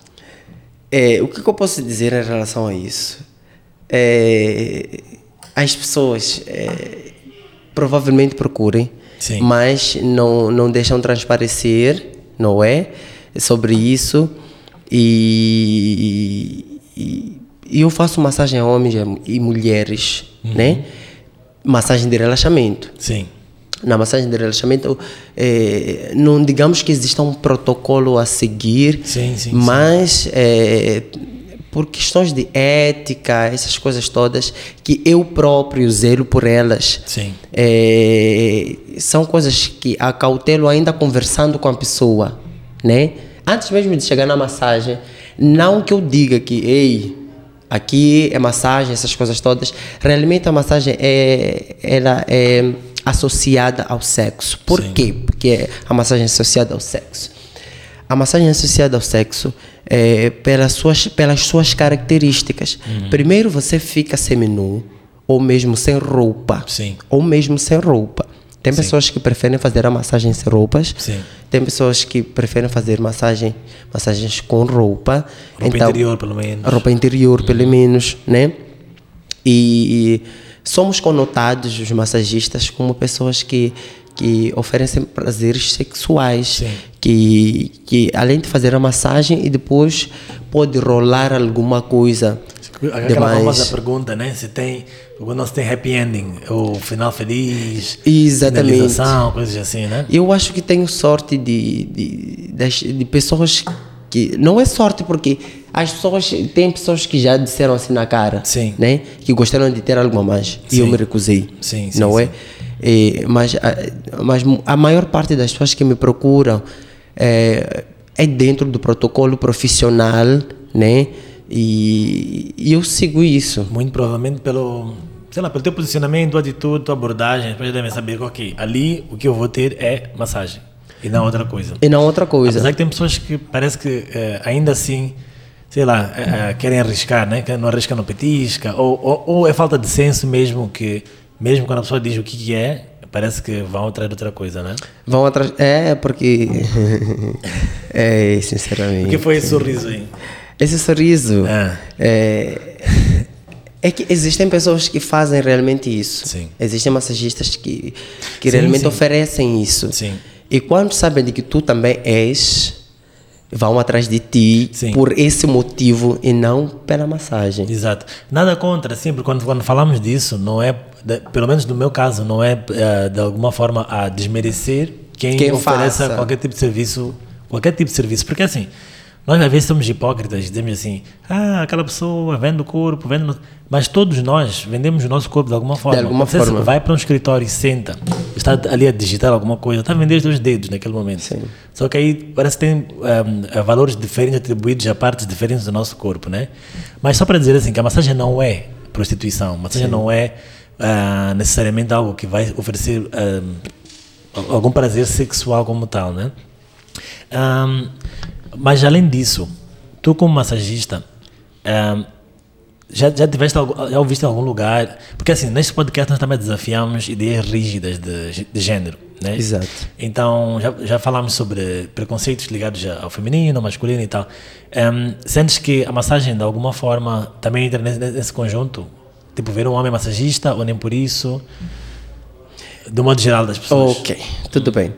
É, o que, que eu posso dizer em relação a isso? É, as pessoas é, provavelmente procurem, Sim. mas não, não deixam transparecer, não é? Sobre isso. E, e, e eu faço massagem a homens e mulheres, né? Massagem de relaxamento Sim. na massagem de relaxamento, eh, não digamos que exista um protocolo a seguir, Sim, sim, sim. mas eh, por questões de ética, essas coisas todas, que eu próprio zelo por elas. Sim. Eh, são coisas que acautelo ainda conversando com a pessoa, né? Antes mesmo de chegar na massagem, não que eu diga que, ei, aqui é massagem, essas coisas todas. Realmente a massagem é, ela é associada ao sexo. Por Sim. quê? Porque a massagem é associada ao sexo. A massagem é associada ao sexo é, pelas, suas, pelas suas características. Uhum. Primeiro você fica seminu, ou mesmo sem roupa. Sim. Ou mesmo sem roupa. Tem pessoas que preferem fazer a massagem sem roupas. Sim. Tem pessoas que preferem fazer massagem, massagens com roupa. Roupa interior, pelo menos. Roupa interior, pelo menos, né? E somos conotados, os massagistas, como pessoas que, que oferecem prazeres sexuais. Sim. Que, que além de fazer a massagem e depois pode rolar alguma coisa. Aquela demais. famosa pergunta, né? Se tem, quando se tem happy ending, ou final feliz, Exatamente. finalização, coisas assim, né? Eu acho que tenho sorte de, de, das- de pessoas que. Não é sorte, porque as pessoas. Tem pessoas que já disseram assim na cara. Sim. Né? Que gostaram de ter algo a mais. E eu Sim. me recusei. Sim, sim, Não sim. é? Mas, a, mas a maior parte das pessoas que me procuram é, é dentro do protocolo profissional, né? E, e eu sigo isso. Muito provavelmente pelo, sei lá, pelo teu posicionamento, tua atitude, tua abordagem, as pessoas devem saber que, ok, ali o que eu vou ter é massagem e não outra coisa. E não outra coisa. Apesar que tem pessoas que parece que eh, ainda assim, sei lá, eh, eh, querem arriscar, né? Não arrisca, não petisca, ou, ou, ou é falta de senso mesmo que, mesmo quando a pessoa diz o que, que é, parece que vão atrás de outra coisa, né? Vão atrás. É, porque. é, sinceramente. O que foi esse sorriso aí? Esse sorriso. Ah. É, é que existem pessoas que fazem realmente isso. Sim. Existem massagistas que, que Sim, realmente sim. oferecem isso. Sim. E quando sabem de que tu também és, vão atrás de ti Sim. por esse motivo e não pela massagem. Exato. Nada contra, sempre quando, quando falamos disso, não é, de- pelo menos no meu caso, não é eh, de alguma forma a desmerecer quem, Quem ofereça faça. qualquer tipo de serviço, qualquer tipo de serviço, porque assim, nós às vezes somos hipócritas, dizemos assim, ah, aquela pessoa vende o corpo, vende, no-" mas todos nós vendemos o nosso corpo de alguma forma. alguma Você forma. vai para um escritório e senta, está ali a digitar alguma coisa, está a vender os teus dedos naquele momento. Sim. Só que aí parece que tem ehm, valores diferentes atribuídos a partes diferentes do nosso corpo, né? Mas só para dizer assim, que a massagem não é prostituição, a massagem não é ah, necessariamente algo que vai oferecer ahm, algum prazer sexual como tal, né? Ahm, mas além disso, tu como massagista, ahm, já, já tiveste já ouviste em algum lugar? Porque assim, neste podcast nós também desafiamos ideias rígidas de, de gênero, né? Exato. Então, já, já falámos sobre preconceitos ligados ao feminino, ao masculino e tal. Em, sentes que a massagem, de alguma forma, também entra nesse, nesse conjunto? Tipo, ver um homem massagista ou nem por isso? Do modo geral das pessoas. Ok, tudo bem.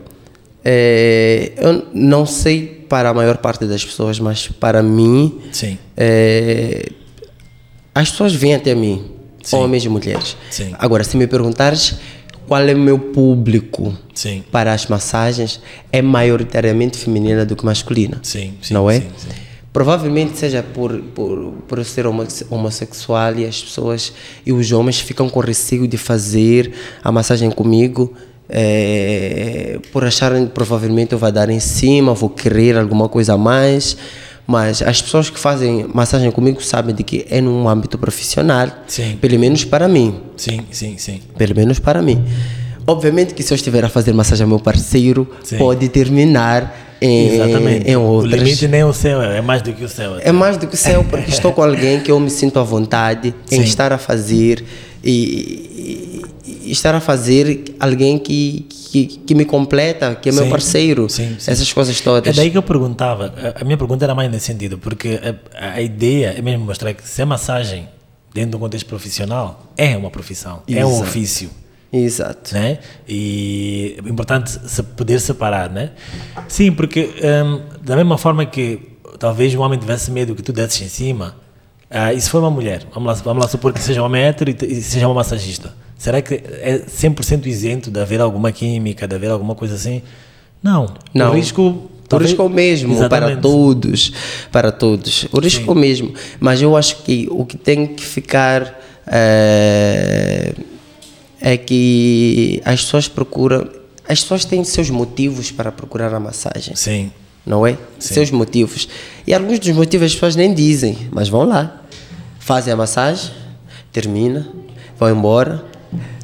É, eu não sei para a maior parte das pessoas, mas para mim, é, as pessoas vêm até mim, Sim. homens e mulheres. Sim. Agora, se me perguntares qual é o meu público sim, para as massagens, é maioritariamente feminina do que masculina. sim, sim. não é? Provavelmente seja por, por, por ser homo- homossexual e as pessoas e os homens ficam com receio de fazer a massagem comigo eh, por acharem que provavelmente eu vou dar em cima, vou querer alguma coisa a mais. Mas as pessoas que fazem massagem comigo sabem de que é num âmbito profissional, Sim. pelo menos para mim. Sim, sim, sim. Pelo menos para mim. Obviamente que se eu estiver a fazer massagem ao meu parceiro, Sim. pode terminar em, Exatamente. em o outras. limite nem é o céu, é mais do que o céu. É mais do que o céu, porque estou com alguém que eu me sinto à vontade em Sim. estar a fazer e estar a fazer alguém que, que, que me completa, que é meu Sim. parceiro. Sim, sim. Essas coisas É todas. daí que eu perguntava, a- minha pergunta era mais nesse sentido, porque a, a ideia é mesmo mostrar que se é massagem dentro de um contexto profissional, é uma profissão, é um Exato. ofício. Exato. né? E é importante se poder separar, né? Sim, porque hum, da mesma forma que talvez um homem tivesse medo que tu desses em cima, ah, e se for uma mulher, vamos lá, vamos lá supor que seja um homem hétero e, e seja uma massagista, será que é 100% isento de haver alguma química, de haver alguma coisa assim? Não. Não. O risco... O risco é o mesmo para Exatamente. todos, para todos. O risco é o mesmo, mas eu acho que o que tem que ficar eh, é que as pessoas procuram, as pessoas têm seus motivos para procurar a massagem, Sim. não é? Seus motivos. E alguns dos motivos as pessoas nem dizem, mas vão lá, fazem a massagem, termina, vão embora,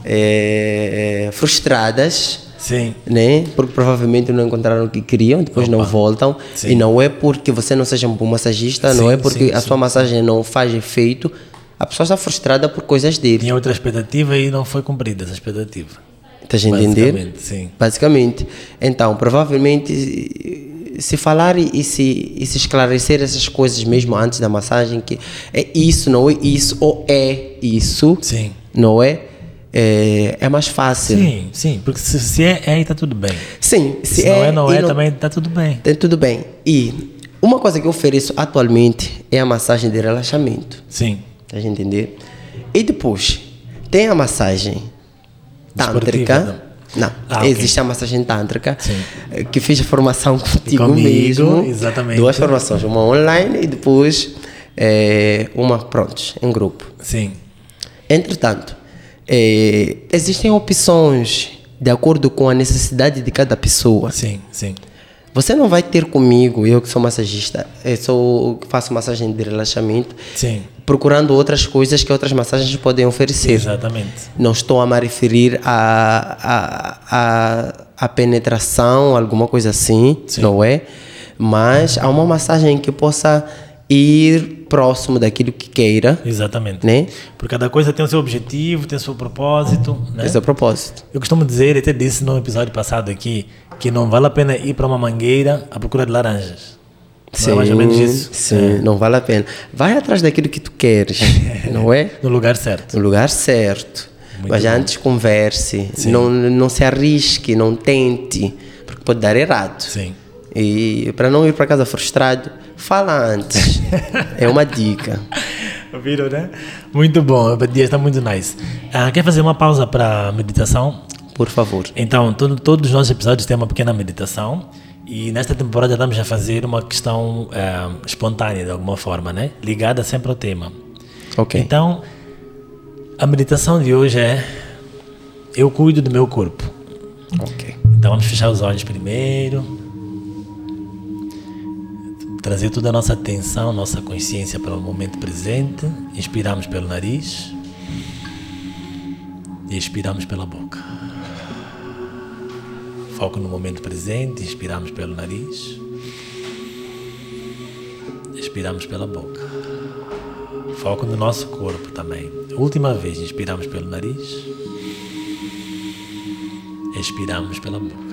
eh, frustradas Sim. né? Porque provavelmente não encontraram o que queriam, depois não voltam. Sim. E não é porque você não seja um bom massagista, não Sim, é porque sim, a sua massagem não faz efeito. A pessoa está frustrada por coisas dele. Tinha outra expectativa e não foi cumprida essa expectativa. Estás a entender? Basicamente, sim. Basicamente. Então, provavelmente, se falar e, e se, e se esclarecer essas coisas mesmo antes da massagem, que é isso, não é isso, ou é isso, Sim. não é? É, é mais fácil. Sim, sim. Porque se, se é, é, tá tudo bem. Sim, Se, não é, não e é, também tá tudo bem. Tem tudo bem. E uma coisa que eu ofereço atualmente é a massagem de relaxamento. Sim. Tá entender? E depois, tem a massagem tântrica. Não, Ah, ok. existe a massagem tântrica, Sim. que fiz a formação contigo Comigo, mesmo. exatamente. Duas formações, uma online e depois eh, uma, pronto, em grupo. Sim. Entretanto, eh, existem opções de acordo com a necessidade de cada pessoa. Sim, sim. Você não vai ter comigo, eu que sou massagista, eu sou, faço massagem de relaxamento, Sim. procurando outras coisas que outras massagens podem oferecer. Exatamente. Não estou a me referir a, a, a, a penetração, alguma coisa assim, Sim. não é? Mas há uma massagem que possa ir próximo daquilo que queira, Exatamente. né? Porque cada coisa tem o seu objetivo, tem o seu propósito, né? Esse é o propósito. Eu costumo dizer, até disse no episódio passado aqui, que não vale a pena ir para uma mangueira à procura de laranjas. Não é mais ou menos isso. Sim, não vale a pena. Vai atrás daquilo que tu queres, não é? No lugar certo. no lugar certo. Muito Mas bom. antes converse, Sim. não, não se arrisque, não tente, porque pode dar errado. Sim. E para não ir para casa frustrado, fala antes. é uma dica. Viram, né? Muito bom. O dia está muito nice. Ah, quer fazer uma pausa para meditação? Por favor. Então, todo, todos os nossos episódios têm uma pequena meditação. E nesta temporada estamos a fazer uma questão ah, espontânea, de alguma forma, né? Ligada sempre ao tema. Ok. Então, a meditação de hoje é Eu cuido do meu corpo. ok. Então vamos fechar os olhos primeiro. Trazer toda a nossa atenção, nossa consciência para o momento presente. Inspiramos pelo nariz. E expiramos pela boca. Foco no momento presente. Inspiramos pelo nariz. Expiramos pela boca. Foco no nosso corpo também. Última vez, inspiramos pelo nariz. Expiramos pela boca.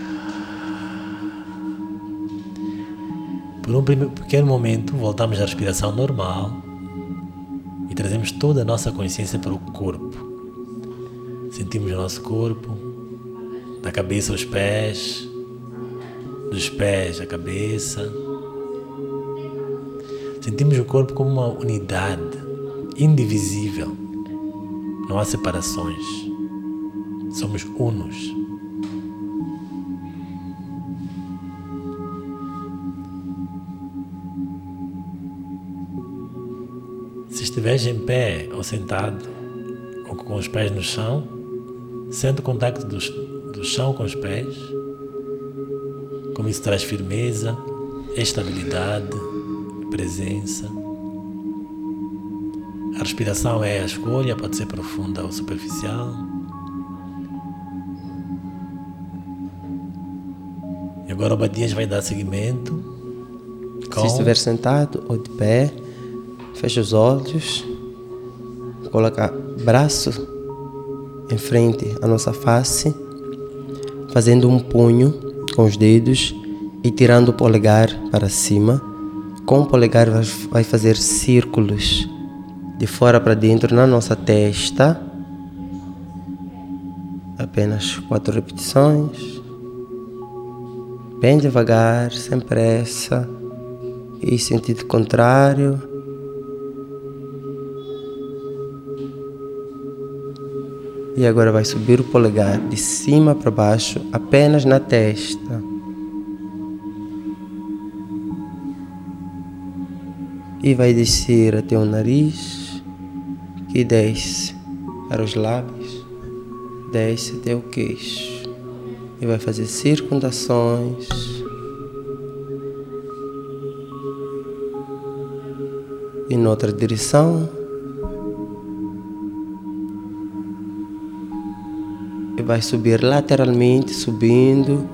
Por um pequeno momento, voltamos à respiração normal e trazemos toda a nossa consciência para o corpo. Sentimos o nosso corpo, da cabeça aos pés, dos pés à cabeça. Sentimos o corpo como uma unidade indivisível. Não há separações. Somos unos. Estiveres em pé ou sentado, ou com os pés no chão, sente o contacto do, do chão com os pés, como isso traz firmeza, estabilidade, presença. A respiração é a escolha, pode ser profunda ou superficial. E agora o Badias vai dar seguimento. Se estiver sentado ou de pé, fecha os olhos, coloca braço em frente à nossa face, fazendo um punho com os dedos e tirando o polegar para cima. Com o polegar vai fazer círculos de fora para dentro na nossa testa. Apenas quatro repetições. Bem devagar, sem pressa. E sentido contrário. E agora vai subir o polegar de cima para baixo, apenas na testa. E vai descer até o nariz, que desce para os lábios, desce até o queixo. E vai fazer circundações. E noutra direção. E vai subir lateralmente, subindo.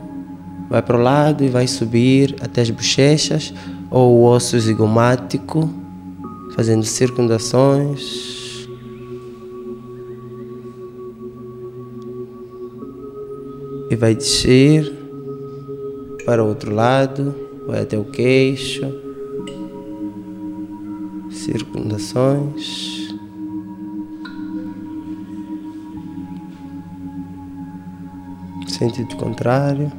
Vai para o lado e vai subir até as bochechas ou o osso zigomático, fazendo circundações. E vai descer para o outro lado, vai até o queixo, circundações. Sentido contrário.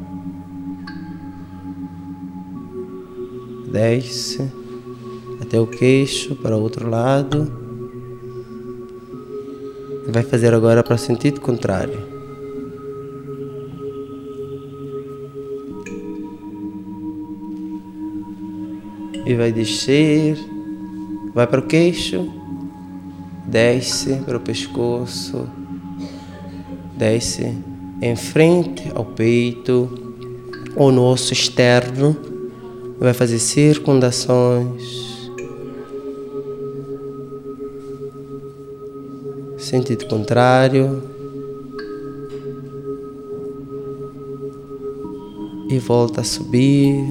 Desce até o queixo para o outro lado. Vai fazer agora para o sentido contrário. E vai descer, vai para o queixo, desce para o pescoço, desce em frente ao peito ou no osso externo, vai fazer circundações. Sentido contrário. E volta a subir,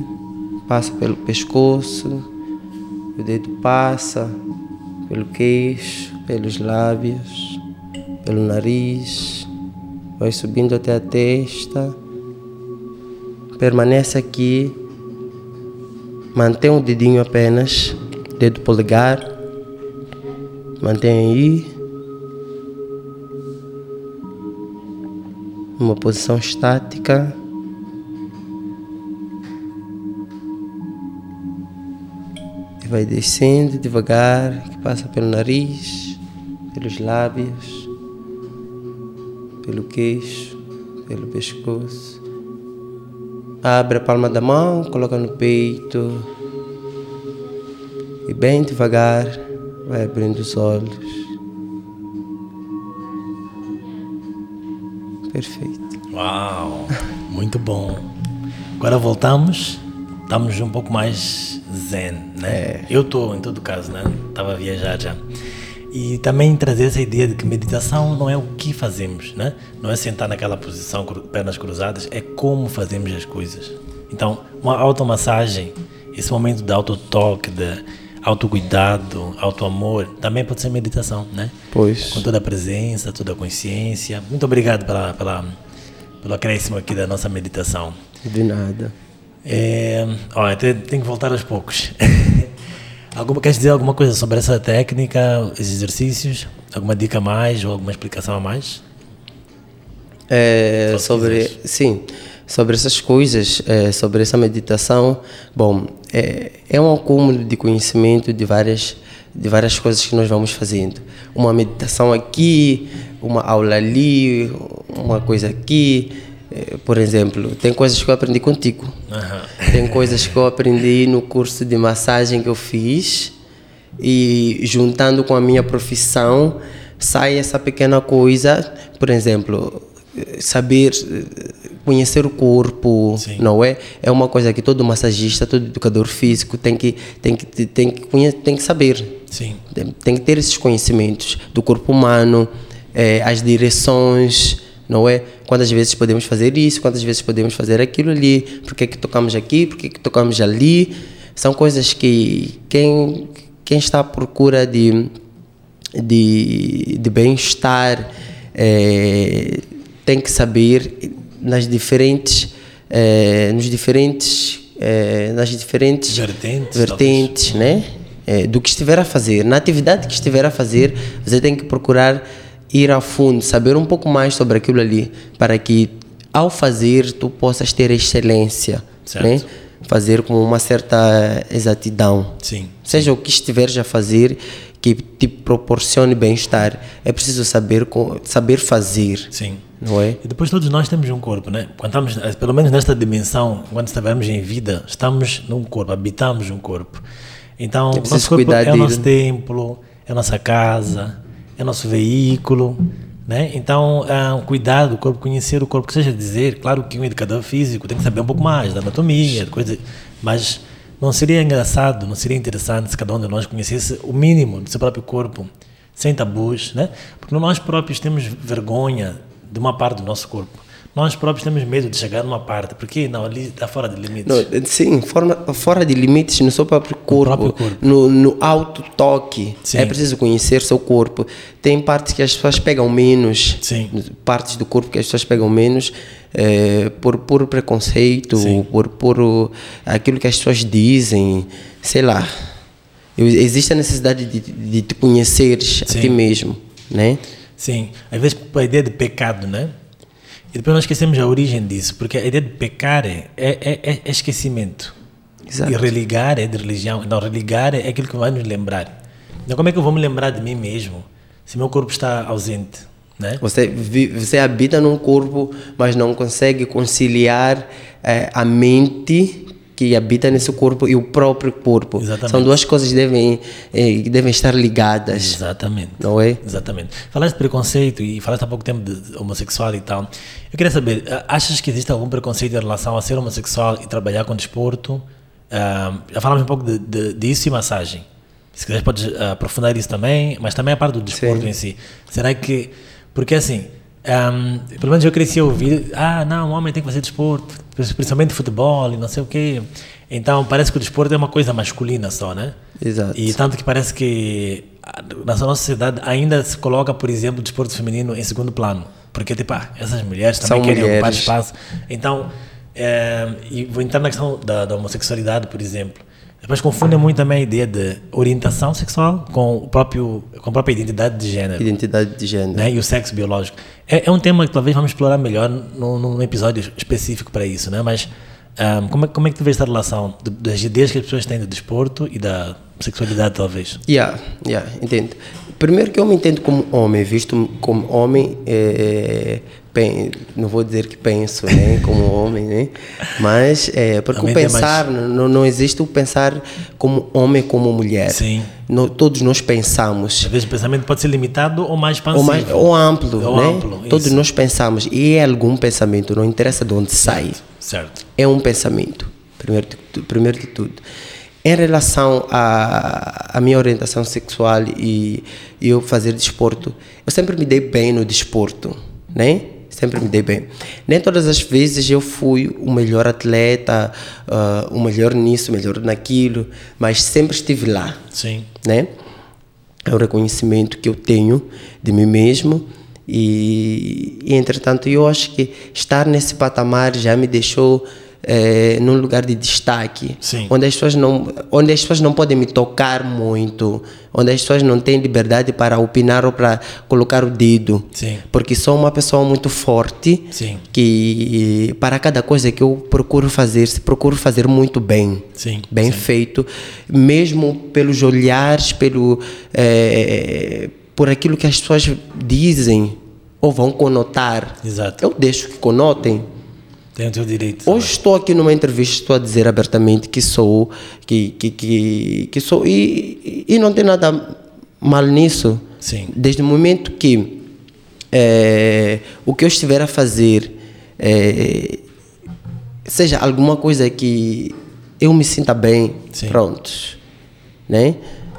passa pelo pescoço, o dedo passa pelo queixo, pelos lábios, pelo nariz, vai subindo até a testa. Permanece aqui, mantém o dedinho apenas, dedo polegar, mantém aí. uma posição estática. E vai descendo devagar, que passa pelo nariz, pelos lábios, pelo queixo, pelo pescoço. Abre a palma da mão, coloca no peito. E bem devagar vai abrindo os olhos. Perfeito. Uau, muito bom. Agora voltamos, estamos um pouco mais zen, né? É. Eu estou, em todo caso, né? Estava a viajar já. E também trazer essa ideia de que meditação não é o que fazemos, né? Não é sentar naquela posição, pernas cruzadas, é como fazemos as coisas. Então, uma automassagem, esse momento de autotoque, de autocuidado, autoamor, também pode ser meditação, né? Pois. Com toda a presença, toda a consciência. Muito obrigado pela, pela, pelo acréscimo aqui da nossa meditação. De nada. É, olha, tem, tem que voltar aos poucos. alguma, queres dizer alguma coisa sobre essa técnica, esses exercícios? Alguma dica a mais ou alguma explicação a mais? É, sobre, sim sobre essas coisas, é, sobre essa meditação. Bom, é, é um acúmulo de conhecimento de várias, de várias coisas que nós vamos fazendo. Uma meditação aqui, uma aula ali, uma coisa aqui. É, por exemplo, tem coisas que eu aprendi contigo. Uhum. Tem coisas que eu aprendi no curso de massagem que eu fiz. E juntando com a minha profissão, sai essa pequena coisa. Por exemplo, saber conhecer o corpo, Sim. não é? É uma coisa que todo massagista, todo educador físico tem que tem que tem que conhecer, tem que saber. Sim. Tem, tem, que ter esses conhecimentos do corpo humano, é, as direções, não é? Quantas vezes podemos fazer isso, quantas vezes podemos fazer aquilo ali, por que que tocamos aqui, por que que tocamos ali? São coisas que quem quem está à procura de de, de bem-estar é, tem que saber nas diferentes eh, nos diferentes eh, nas diferentes vertentes, vertentes né do que estiver a fazer na atividade que estiver a fazer você tem que procurar ir a fundo saber um pouco mais sobre aquilo ali para que ao fazer tu possas ter excelência certo. né fazer com uma certa exatidão sim seja o que estiveres a fazer que te proporcione bem-estar é preciso saber saber fazer sim não é? E depois todos nós temos um corpo, né? Quando estamos, eh, pelo menos nesta dimensão, quando estivermos em vida, estamos num corpo, habitamos um corpo. Então, o nosso corpo é o nosso templo, é a nossa casa, é nosso veículo, né? Então, é um cuidar do corpo, conhecer o corpo, que seja dizer, claro que um educador físico tem que saber um pouco mais da anatomia, coisa, mas não seria engraçado, não seria interessante se cada um de nós conhecesse o mínimo do seu próprio corpo, sem tabus, né? Porque nós próprios temos vergonha de uma parte do nosso corpo. Nós próprios temos medo de chegar numa parte, porque não, ali está fora de limites. Não, sim, fora, fora de limites no seu próprio corpo, próprio corpo. no, no auto-toque. É preciso conhecer seu corpo. Tem partes que as pessoas pegam menos, Sim. partes do corpo que as pessoas pegam menos eh, por, por preconceito, Sim. por, uh, aquilo que as pessoas dizem, sei lá. Existe a necessidade de, de te conheceres a Sim. ti mesmo, né? Sim, às vezes a ideia de pecado, né? E depois nós esquecemos a origem disso, porque a ideia de pecar é, é, é- é esquecimento. Exato. E religar é de religião. Não, religar é aquilo que vai nos lembrar. Então, como é que eu vou me lembrar de mim mesmo se meu corpo está ausente? Né? Você, você habita num corpo, mas não consegue conciliar eh, a mente que habita nesse corpo e o próprio corpo. Exatamente. São duas coisas que devem, eh, que devem estar ligadas, Exatamente. não é? Exatamente. Falaste de preconceito e falaste há pouco tempo de homossexual e tal. Eu queria saber, achas que existe algum preconceito em relação a ser homossexual e trabalhar com desporto? Ah, já falamos um pouco de, de, disso e massagem. Se quiser podes ah, aprofundar isso também, mas também a parte do desporto Sim. em si. Será que... Porque assim, ahm, pelo menos eu cresci a ouvir, ah, não, o homem tem que fazer desporto, principalmente futebol e não sei o quê. Então parece que o desporto é uma coisa masculina só, né? Exato. E tanto que parece que na nossa sociedade ainda se coloca, por exemplo, o desporto feminino em segundo plano. Porque, tipo, ah, essas mulheres também São querem ocupar mulheres. espaço. Então, eh, e vou entrar na questão da, da homossexualidade, por exemplo. Depois confundem muito também a ideia de orientação sexual com, o próprio, com a própria identidade de género Identidade de género. né? e o sexo biológico. É, é um tema que talvez vamos explorar melhor num, num episódio específico para isso, né? mas ahm, como, é, como é que tu vês essa relação de- das ideias que as pessoas têm do desporto e da sexualidade, talvez? Yeah, yeah, entendo. Primeiro que eu me entendo como homem, visto como homem, é, pen- não vou dizer que penso, né, como homem, né, mas é, porque o pensar, não, não existe o pensar como homem, como mulher. Sim. No- todos nós pensamos. Às vezes o pensamento pode ser limitado ou mais expansivo. Ou, mais, ou amplo, Ou né? amplo, Todos isso. nós pensamos. E é algum pensamento, não interessa de onde sai. Certo. é um pensamento, primeiro de, primeiro de tudo. Em relação à à minha orientação sexual e, e eu fazer desporto, eu sempre me dei bem no desporto, né? Sempre me dei bem. Nem todas as vezes eu fui o melhor atleta, ah, o melhor nisso, o melhor naquilo, mas sempre estive lá Sim. né? É o reconhecimento que eu tenho de mim mesmo e, e entretanto eu acho que estar nesse patamar já me deixou eh, num lugar de destaque, Sim. onde as pessoas não, onde as pessoas não podem me tocar muito, onde as pessoas não têm liberdade para opinar ou para colocar o dedo, Sim. porque sou uma pessoa muito forte Sim. que para cada coisa que eu procuro fazer, se procuro fazer muito bem bem feito, mesmo pelos olhares, pelo, eh, por aquilo que as pessoas dizem ou vão conotar. Exato. Eu deixo que conotem. Tem o teu direito. Hoje estou aqui numa entrevista, estou a dizer abertamente que sou, que, que, que, que sou, e, e não tem nada mal nisso. Sim. Desde o momento que eh, o que eu estiver a fazer eh, seja alguma coisa que eu me sinta bem, Sim. prontos, né?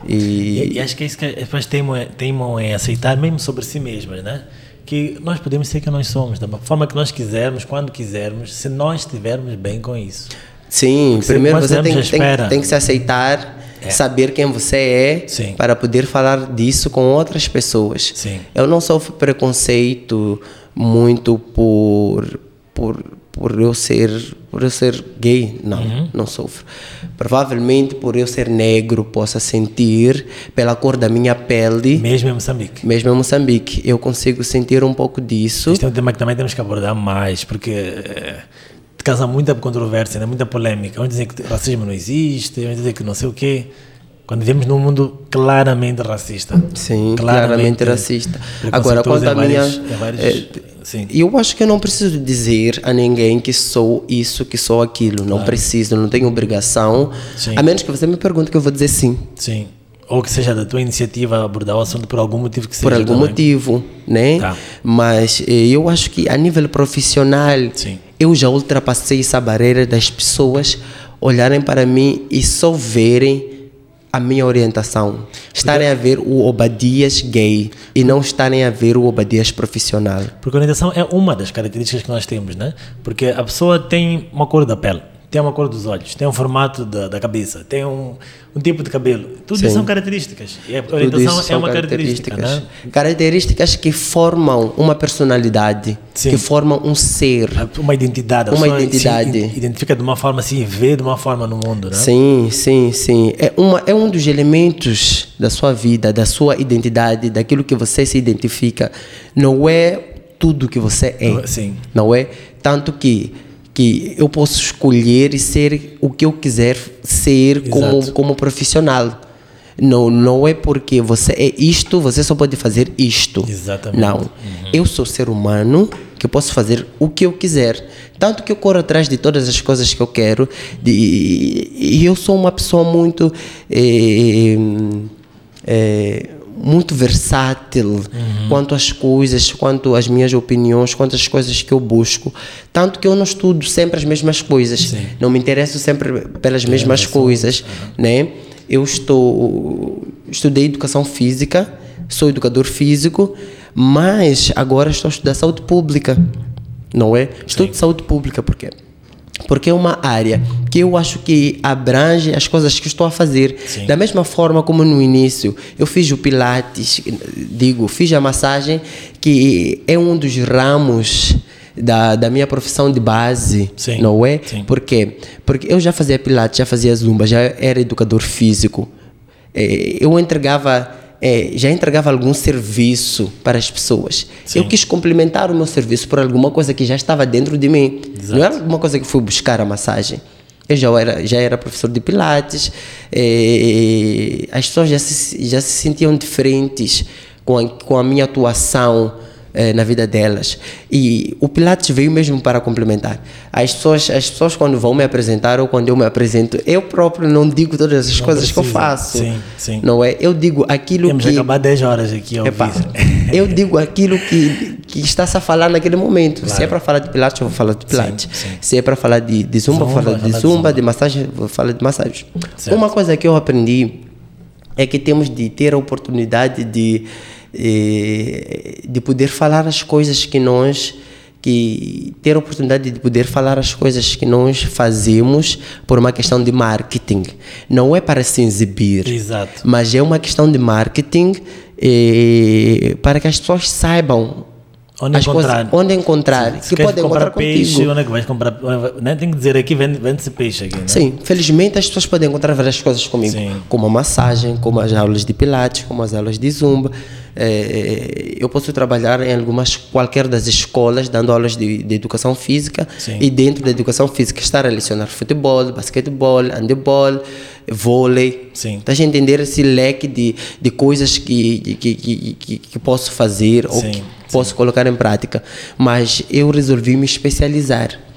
E, E, e acho que é isso que as pessoas teimam, teimam em aceitar, mesmo sobre si mesmas, né? Que nós podemos ser quem nós somos, da forma que nós quisermos, quando quisermos, se nós estivermos bem com isso. sim, Porque primeiro você tem, tem, tem que se aceitar, saber quem você é, Sim. para poder falar disso com outras pessoas. Sim. Eu não sofro preconceito muito por, por, por eu ser por eu ser gay, não, Uhum. não sofro. Provavelmente por eu ser negro possa sentir pela cor da minha pele, Mesmo em Moçambique. mesmo em Moçambique, eu consigo sentir um pouco disso. Este é um tema que também temos que abordar mais, porque eh, causa muita controvérsia, né? muita polêmica. Vamos dizer que racismo não existe, vamos dizer que não sei o quê. Quando vivemos num mundo claramente racista. Sim, claramente racista. Agora, quanto à minha. vários- vários- eh, sim. Eu acho que eu não preciso dizer a ninguém que sou isso, que sou aquilo. Não preciso, não tenho obrigação. Sim. A menos que você me pergunte que eu vou dizer sim. Sim. Ou que seja da tua iniciativa abordar o assunto por algum motivo que seja. Por algum também. motivo, né? Tá. Mas eh, eu acho que a nível profissional, Sim. eu já ultrapassei essa barreira das pessoas olharem para mim e só verem a minha orientação. Estarem a ver o Obadias gay e não estarem a ver o Obadias profissional. Porque a orientação é uma das características que nós temos, né? Porque a pessoa tem uma cor da pele, tem uma cor dos olhos, tem um formato da, da cabeça, tem um, um tipo de cabelo. Tudo Sim. isso são características. E a Tudo orientação é uma característica, características. né? Características que formam uma personalidade, Sim. que formam um ser. Uma identidade. Uma identidade. identifica de uma forma, se vê de uma forma no mundo, né? Sim, sim, sim. É, uma, é um dos elementos da sua vida, da sua identidade, daquilo que você se identifica. Não é tudo que você é. Sim. Não é? Tanto que, que eu posso escolher e ser o que eu quiser ser como, Exato. como profissional. Não, não é porque você é isto, você só pode fazer isto. Exatamente. Não. Eu sou ser humano que posso fazer o que eu quiser. Tanto que eu corro atrás de todas as coisas que eu quero. De, e eu sou uma pessoa muito. eh, eh, muito versátil quanto às coisas, quanto às minhas opiniões, quanto às coisas que eu busco. Tanto que eu não estudo sempre as mesmas coisas. Não me interesso sempre pelas mesmas coisas, né? Eu estou estudei educação física, sou educador físico, mas agora estou a estudar saúde pública, não é? Estudo saúde pública porque porque é uma área que eu acho que abrange as coisas que estou a fazer. Sim. Da mesma forma como no início eu fiz o Pilates, digo, fiz a massagem, que é um dos ramos da, da minha profissão de base, Sim, não é? sim. Por quê? Porque eu já fazia Pilates, já fazia Zumba, já era educador físico. Eh, Eu entregava, eh, já entregava algum serviço para as pessoas. Sim. Eu quis complementar o meu serviço por alguma coisa que já estava dentro de mim. Exato. Não era alguma coisa que fui buscar a massagem. Eu já era, já era professor de Pilates, eh, as pessoas já se, já se sentiam diferentes com a, com a minha atuação eh, na vida delas. E o Pilates veio mesmo para complementar. As pessoas, as pessoas quando vão me apresentar ou quando eu me apresento, eu próprio não digo todas as Não coisas que eu precisa. faço. Sim, sim. Não é? Eu digo aquilo Temos que que acabar 10 horas aqui ao vivo. eu digo aquilo que, que está-se a falar naquele momento. Se Claro. é para falar de pilates, eu vou falar de pilates. sim. Se é para falar de, de zumba, vou Zumba, falar de falar de zumba, zumba. de massagem, vou falar de massagem. Certo. Uma coisa que eu aprendi é que temos de ter a oportunidade de, eh, de poder falar as coisas que nós que ter a oportunidade de poder falar as coisas que nós fazemos por uma questão de marketing. Não é para se exibir Exato. mas é uma questão de marketing eh, para que as pessoas saibam Onde as encontrar. coisas, onde encontrar, Se que queres podem comprar encontrar peixe, contigo. onde é que vais comprar? Né? Tem que dizer aqui, vende- vende-se peixe aqui, né? Sim, felizmente as pessoas podem encontrar várias coisas comigo, Sim. como a massagem, como as aulas de pilates, como as aulas de zumba. Eh, eu posso trabalhar em algumas qualquer das escolas dando aulas de, de educação física Sim. e dentro da educação física estar a lecionar futebol, basquetebol, handebol, vôlei. Sim. Estás a entender esse leque de, de coisas que, que, que, que, que posso fazer ou Sim, que posso colocar em prática. Mas eu resolvi me especializar.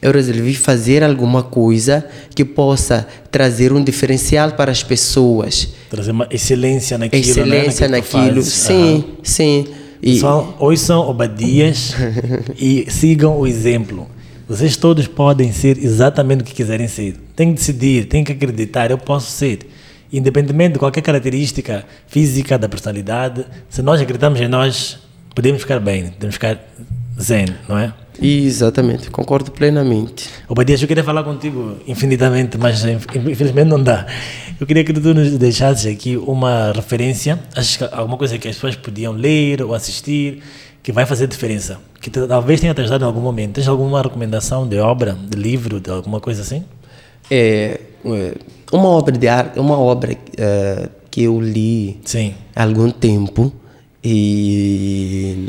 Eu resolvi fazer alguma coisa que possa trazer um diferencial para as pessoas. Trazer uma excelência naquilo, Excelência né? naquilo. fazes. Sim, Aham. sim. E, Pessoal, ouçam Obadias e sigam o exemplo. Vocês todos podem ser exatamente o que quiserem ser. Tem que decidir, tem que acreditar, eu posso ser. Independentemente de qualquer característica física da personalidade, se nós acreditamos em nós, podemos ficar bem, podemos ficar zen, não é? Exatamente, concordo plenamente. Obadias, eu queria falar contigo infinitamente, mas inf- infelizmente não dá. Eu queria que tu nos deixasses aqui uma referência, alguma coisa que as pessoas podiam ler ou assistir, que vai fazer diferença, que talvez tenha te ajudado em algum momento. Tens alguma recomendação de obra, de livro, de alguma coisa assim? É, é, uma obra de arte, uma obra eh, que eu li Sim. há algum tempo e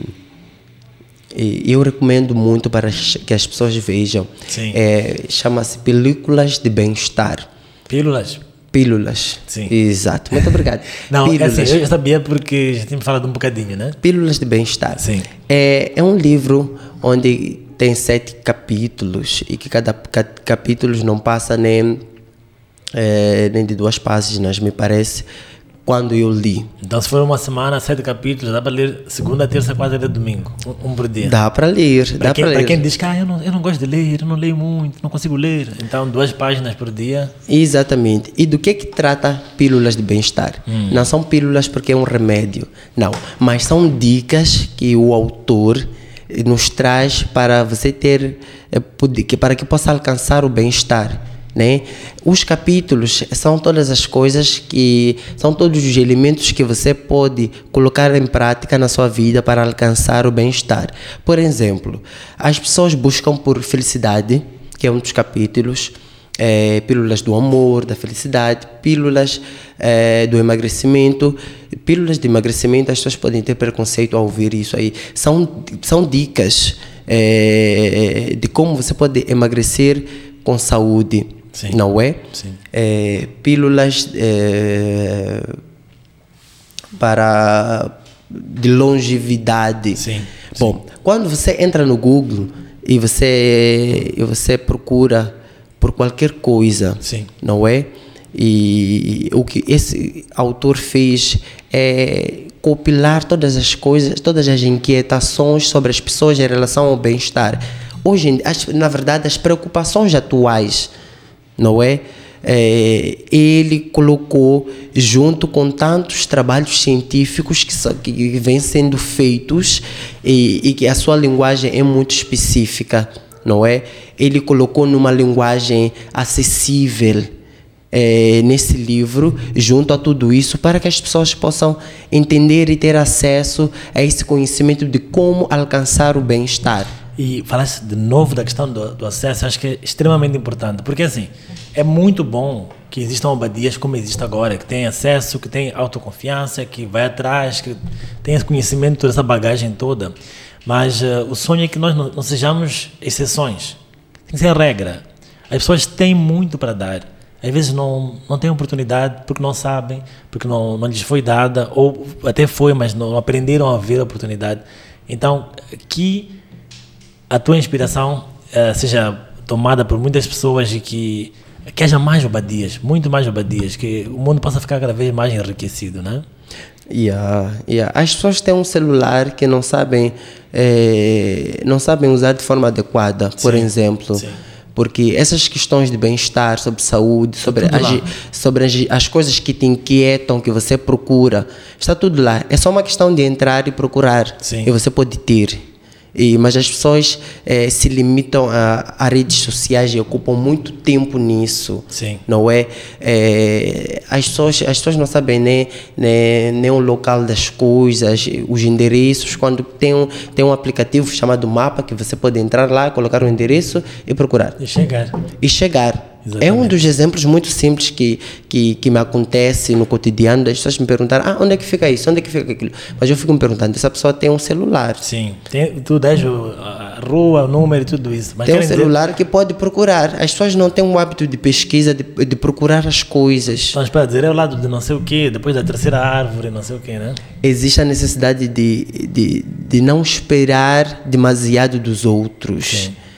eu recomendo muito para que as pessoas vejam. É, Chama-se Películas de Bem-Estar. Pílulas? Pílulas. Sim. Exato. Muito obrigado. Não, é Pílulas. assim, eu já sabia porque já tínhamos falado um bocadinho, né? Pílulas de Bem-Estar. Sim. É, é um livro onde tem sete capítulos e que cada ca- capítulo não passa nem, é, nem de duas páginas, me parece. Quando eu li. Então, se for uma semana, sete capítulos, dá para ler segunda, terça, quarta e domingo, um, por dia. Dá para ler, Para dá para para ler. quem diz que ah, eu, não, eu não gosto de ler, eu não leio muito, não consigo ler. Então, duas páginas por dia. Exatamente. E do que que trata pílulas de bem-estar? Não são pílulas porque é um remédio, não. Mas são dicas que o autor eh, nos traz para você ter, eh, para que possa alcançar o bem-estar. Né? Os capítulos são todas as coisas que são todos os elementos que você pode colocar em prática na sua vida para alcançar o bem-estar. Por exemplo, as pessoas buscam por felicidade, que é um dos capítulos é, pílulas do amor, da felicidade, pílulas é, do emagrecimento. Pílulas de emagrecimento, as pessoas podem ter preconceito ao ouvir isso aí. São, são dicas é, de como você pode emagrecer com saúde, Sim. não é? É, pílulas é, para de longevidade. Sim, Bom, quando você entra no Google e você e você procura por qualquer coisa, Sim. não é? E o que esse autor fez é compilar todas as coisas, todas as inquietações sobre as pessoas em relação ao bem-estar. Hoje, as- na verdade, as preocupações atuais, não é? É, ele colocou junto com tantos trabalhos científicos que, que vêm sendo feitos e, e que a sua linguagem é muito específica, não é? Ele colocou numa linguagem acessível é, nesse livro, junto a tudo isso, para que as pessoas possam entender e ter acesso a esse conhecimento de como alcançar o bem-estar. E falasse de novo da questão do, do acesso, acho que é extremamente importante, porque assim, é muito bom que existam abadias como existe agora, que tem acesso, que tem autoconfiança, que vai atrás, que tem esse conhecimento, toda essa bagagem toda, mas eh, o sonho é que nós não, não sejamos exceções, tem que ser regra. As pessoas têm muito para dar, às vezes não, não têm oportunidade porque não sabem, porque não, não lhes foi dada, ou até foi, mas não aprenderam a ver a oportunidade. Então, que a tua inspiração eh, seja tomada por muitas pessoas e que, que haja mais obadias, muito mais obadias, que o mundo possa ficar cada vez mais enriquecido, né? Yeah, yeah. As pessoas têm um celular que não sabem, eh, não sabem usar de forma adequada, por Sim, exemplo. sim. Porque essas questões de bem-estar, sobre saúde, sobre, tudo as, sobre as, as coisas que te inquietam, que você procura, está tudo lá. É só uma questão de entrar e procurar. Sim. E você pode ter. E, mas as pessoas eh, se limitam a, a redes sociais e ocupam muito tempo nisso Sim. não é? É, as, pessoas, as pessoas não sabem nem, nem, nem o local das coisas, os endereços, quando tem um, tem um aplicativo chamado Mapa que você pode entrar lá, colocar o endereço e procurar. E chegar. E chegar. É um Exatamente. dos exemplos muito simples que, que, que me acontece no cotidiano, das pessoas me perguntarem, ah, onde é que fica isso, onde é que fica aquilo? Mas eu fico me perguntando, essa pessoa tem um celular. Sim. Tem, tu dás a rua, o número e tudo isso. Mas Tem um querem dizer- celular que pode procurar. As pessoas não têm um hábito de pesquisa, de, de procurar as coisas. Então, para dizer é o lado de não sei o quê, depois da terceira árvore, não sei o quê, né? existe a necessidade de, de, de não esperar demasiado dos outros. É,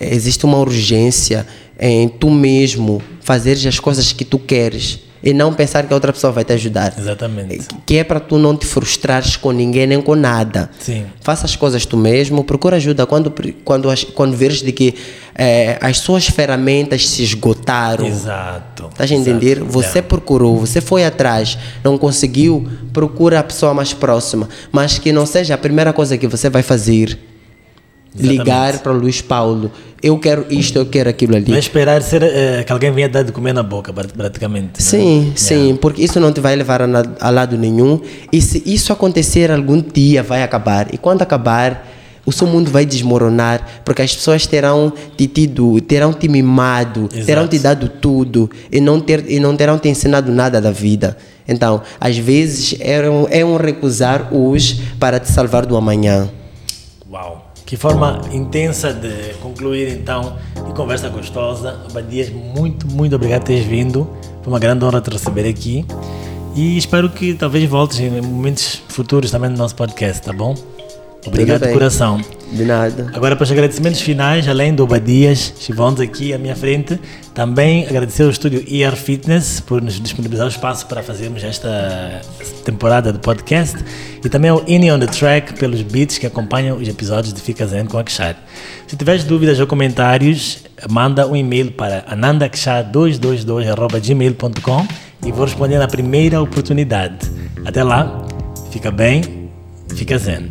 Existe uma urgência em tu mesmo fazer as coisas que tu queres e não pensar que a outra pessoa vai te ajudar. Exatamente. Que é para tu não te frustrares com ninguém nem com nada. Sim. Faça as coisas tu mesmo, procura ajuda quando, quando, as- quando veres de que eh, as suas ferramentas se esgotaram. Exato. Estás a entender? Exato. Você É. procurou, você foi atrás, não conseguiu, procura a pessoa mais próxima. Mas que não seja a primeira coisa que você vai fazer. Exatamente. Ligar para o Luiz Paulo. Eu quero isto, eu quero aquilo ali. É esperar ser, eh, que alguém venha dar de comer na boca, pra- praticamente. né? Sim, sim, porque isso não te vai levar a, a lado nenhum. E se isso acontecer algum dia, vai acabar. E quando acabar, o seu mundo vai desmoronar, porque as pessoas terão te tido, terão te mimado, Exato. terão te dado tudo e não, ter, e não terão te ensinado nada da vida. Então, às vezes, é um, é um recusar hoje para te salvar do amanhã. Que forma intensa de concluir então. Que conversa gostosa. Abadias, muito, muito obrigado por teres vindo. Foi uma grande honra te receber aqui. E espero que talvez voltes em momentos futuros também no nosso podcast, tá bom? Obrigado de coração. De nada. Agora, para os agradecimentos finais, além do Obadias Chivons aqui à minha frente, também agradecer ao estúdio ER Fitness por nos disponibilizar o espaço para fazermos esta temporada do podcast e também ao Ini on the Track pelos beats que acompanham os episódios de Fica Zen com Akshar. Se tiveres dúvidas ou comentários, manda um e-mail para anandakshar222.gmail.com e vou responder na primeira oportunidade. Até lá, fica bem, fica zen.